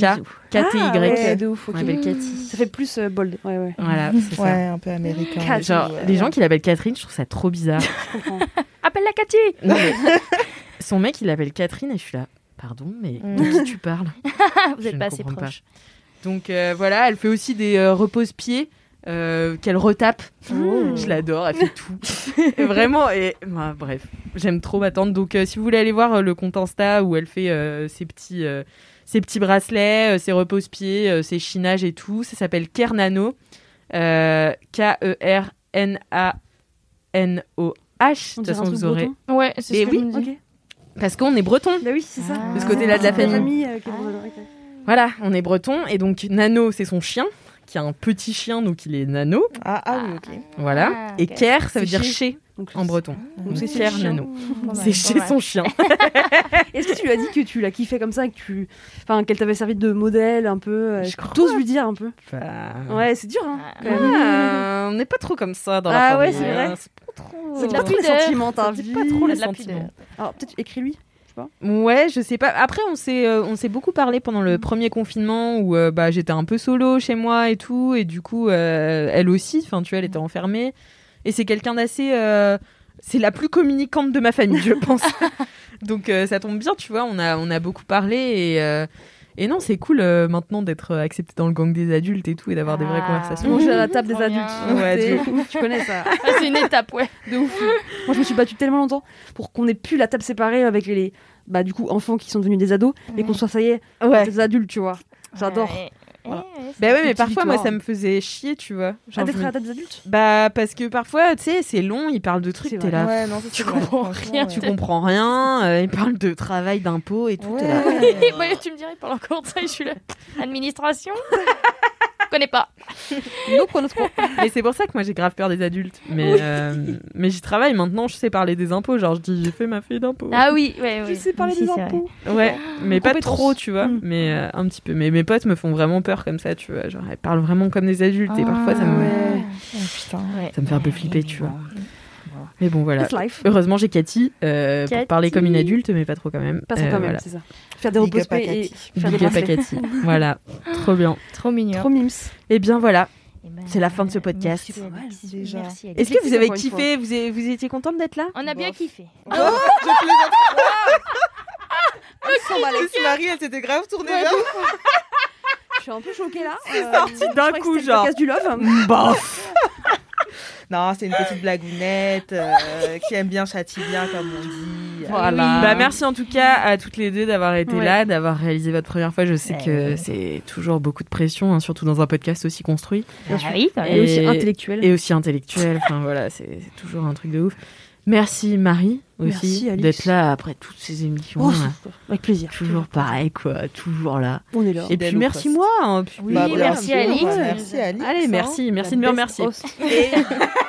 K-T-Y. Ah, ouais, de ouf. On ok. l'appelle Cathy. Ça fait plus euh, bold. Ouais, ouais. Voilà, c'est ça. Ouais, un peu américain. Genre, ouais. les gens qui l'appellent Catherine, je trouve ça trop bizarre. Je comprends. Appelle la Cathy Non, mais Son mec, il l'appelle Catherine et je suis là. Pardon, mais Mm. de qui tu parles? Vous Je êtes ne pas assez pas. proches. Donc euh, voilà, elle fait aussi des euh, repose-pieds euh, qu'elle retape. Je l'adore, elle fait tout. Et vraiment, et bah, bref, j'aime trop ma tante. Donc euh, si vous voulez aller voir euh, le compte Insta où elle fait euh, ses petits. euh, ses petits bracelets, euh, ses repose-pieds, euh, ses chinages et tout. Ça s'appelle Kernano. Euh, K-E-R-N-A-N-O-H. De On toute façon, vous aurez. breton. Ouais, c'est Et ce que oui, me. Parce qu'on est breton. Bah oui, c'est ça. Ah. De ce côté-là de la famille. euh. Voilà, on est breton. Et donc, Nano, c'est son chien, qui a un petit chien, donc il est Nano. Ah, ah oui, ok. Voilà. Ah, Et. Ker, ça veut dire chez. Donc, en breton. Donc c'est Ker. Nano. Mal, C'est chez mal. son chien. Est-ce que tu lui as dit que tu l'as kiffé comme ça, que tu, enfin, qu'elle t'avait servi de modèle un peu euh, Je t'oses lui dire un peu? Bah, Ouais, c'est dur. Hein, quand même. ah, on n'est pas trop comme ça dans la Ah famille. ouais, c'est vrai. hein. C'est pas trop. C'est de pas trop les sentiments, ta C'est vie. pas trop les sentiments. Alors peut-être écris-lui. Ouais, je sais pas. Après, on s'est, euh, on s'est beaucoup parlé pendant le premier confinement où euh, bah, j'étais un peu solo chez moi et tout, et du coup, euh, elle aussi. Enfin, tu vois, elle était enfermée. Et c'est quelqu'un d'assez. c'est la plus communicante de ma famille, je pense. Donc ça tombe bien, tu vois. On a, on a beaucoup parlé et. Euh, et non, c'est cool euh, maintenant d'être accepté dans le gang des adultes et tout et d'avoir des vraies Ah. conversations. Manger à la table des adultes. Ouais, tu connais ça. Ah, c'est une étape, ouais. De ouf. Moi, je me suis battue tellement longtemps pour qu'on ait plus la table séparée avec les, bah, du coup, enfants qui sont devenus des ados et qu'on soit, ça y est, Ouais. des adultes, tu vois. J'adore. Ouais. Voilà. Ouais, ouais, Bah ouais, mais parfois, moi, ça me faisait chier, tu vois. Ah, d'être à table des adultes? Bah, parce que parfois, tu sais, c'est long, ils parlent de trucs, t'es vrai. là. Ouais, non, ça, Tu vrai, comprends franchement, rien, ouais. Tu comprends rien, euh, ils parlent de travail, d'impôts et tout. t'es là. Ouais. Tu me dirais, il parle encore de ça, et je suis là. Administration? connais pas. No conosco. Mais c'est pour ça que moi j'ai grave peur des adultes. Mais, euh, mais j'y travaille maintenant, je sais parler des impôts. Genre, je dis, j'ai fait ma feuille d'impôts. Ah oui, ouais, Je ouais. sais parler Si, des impôts. Ouais, mais pas trop, tu vois. Mm. Mais euh, un petit peu. Mais mes potes me font vraiment peur comme ça, tu vois. Genre, elles parlent vraiment comme des adultes et parfois ça me, Ouais. Oh, putain. Ouais. ça me fait un peu flipper, tu vois. Mais bon, voilà. It's life. Heureusement, j'ai Cathy, euh, pour Cathy. parler comme une adulte, mais pas trop quand même. Pas trop Euh, quand même, voilà. c'est ça. Faire des repos et faire des Big bracelets. Cathy. voilà, trop bien. Trop mignon. Trop mimes. Et bien voilà. Eh ben, C'est la fin de ce podcast. merci, Pas. Est-ce que vous avez kiffé vous, avez- vous étiez contente d'être là On a bien Bof. kiffé. Marie, elle s'était grave tournée vers Je suis un peu choquée là. C'est Euh, sorti je d'un coup, genre. podcast du love. Bof Non, c'est une petite blagounette euh, qui aime bien, châtie bien, comme on dit. Voilà. Bah, merci en tout cas à toutes les deux d'avoir été Ouais. là, d'avoir réalisé votre première fois. Je sais Ouais. que c'est toujours beaucoup de pression, hein, surtout dans un podcast aussi construit. Ah oui, même. Et aussi intellectuel. Et aussi intellectuel. enfin voilà, c'est toujours un truc de ouf. Merci Marie aussi d'être là après toutes ces émissions. Oh, avec plaisir. Toujours pareil quoi, toujours là. On est là. Et puis merci moi. hein, puis- Oui, Bah, merci Alix. bah, merci Alix. Allez, merci, merci de me remercier.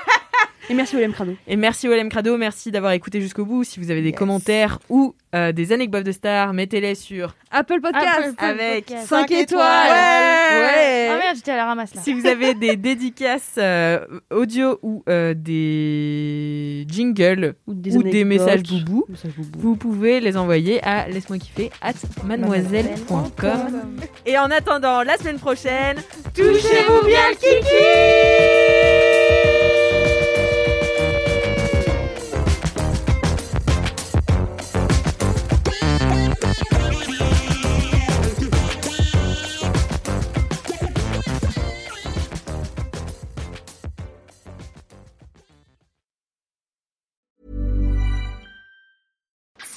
Et, merci William Crado. et merci Olem Crado, merci d'avoir écouté jusqu'au bout. Si vous avez des commentaires ou euh, des anecdotes de stars, mettez-les sur Apple Podcast Apple avec Podcast. 5 étoiles. Ouais. Ah merde, j'étais à la ramasse là. Si vous avez des dédicaces euh, audio ou euh, des jingles Ou des, ou des anecdotes. messages boubou, Messages boubou. vous pouvez les envoyer à laisse-moi kiffer at mademoiselle.com. Et en attendant la semaine prochaine, touchez-vous bien le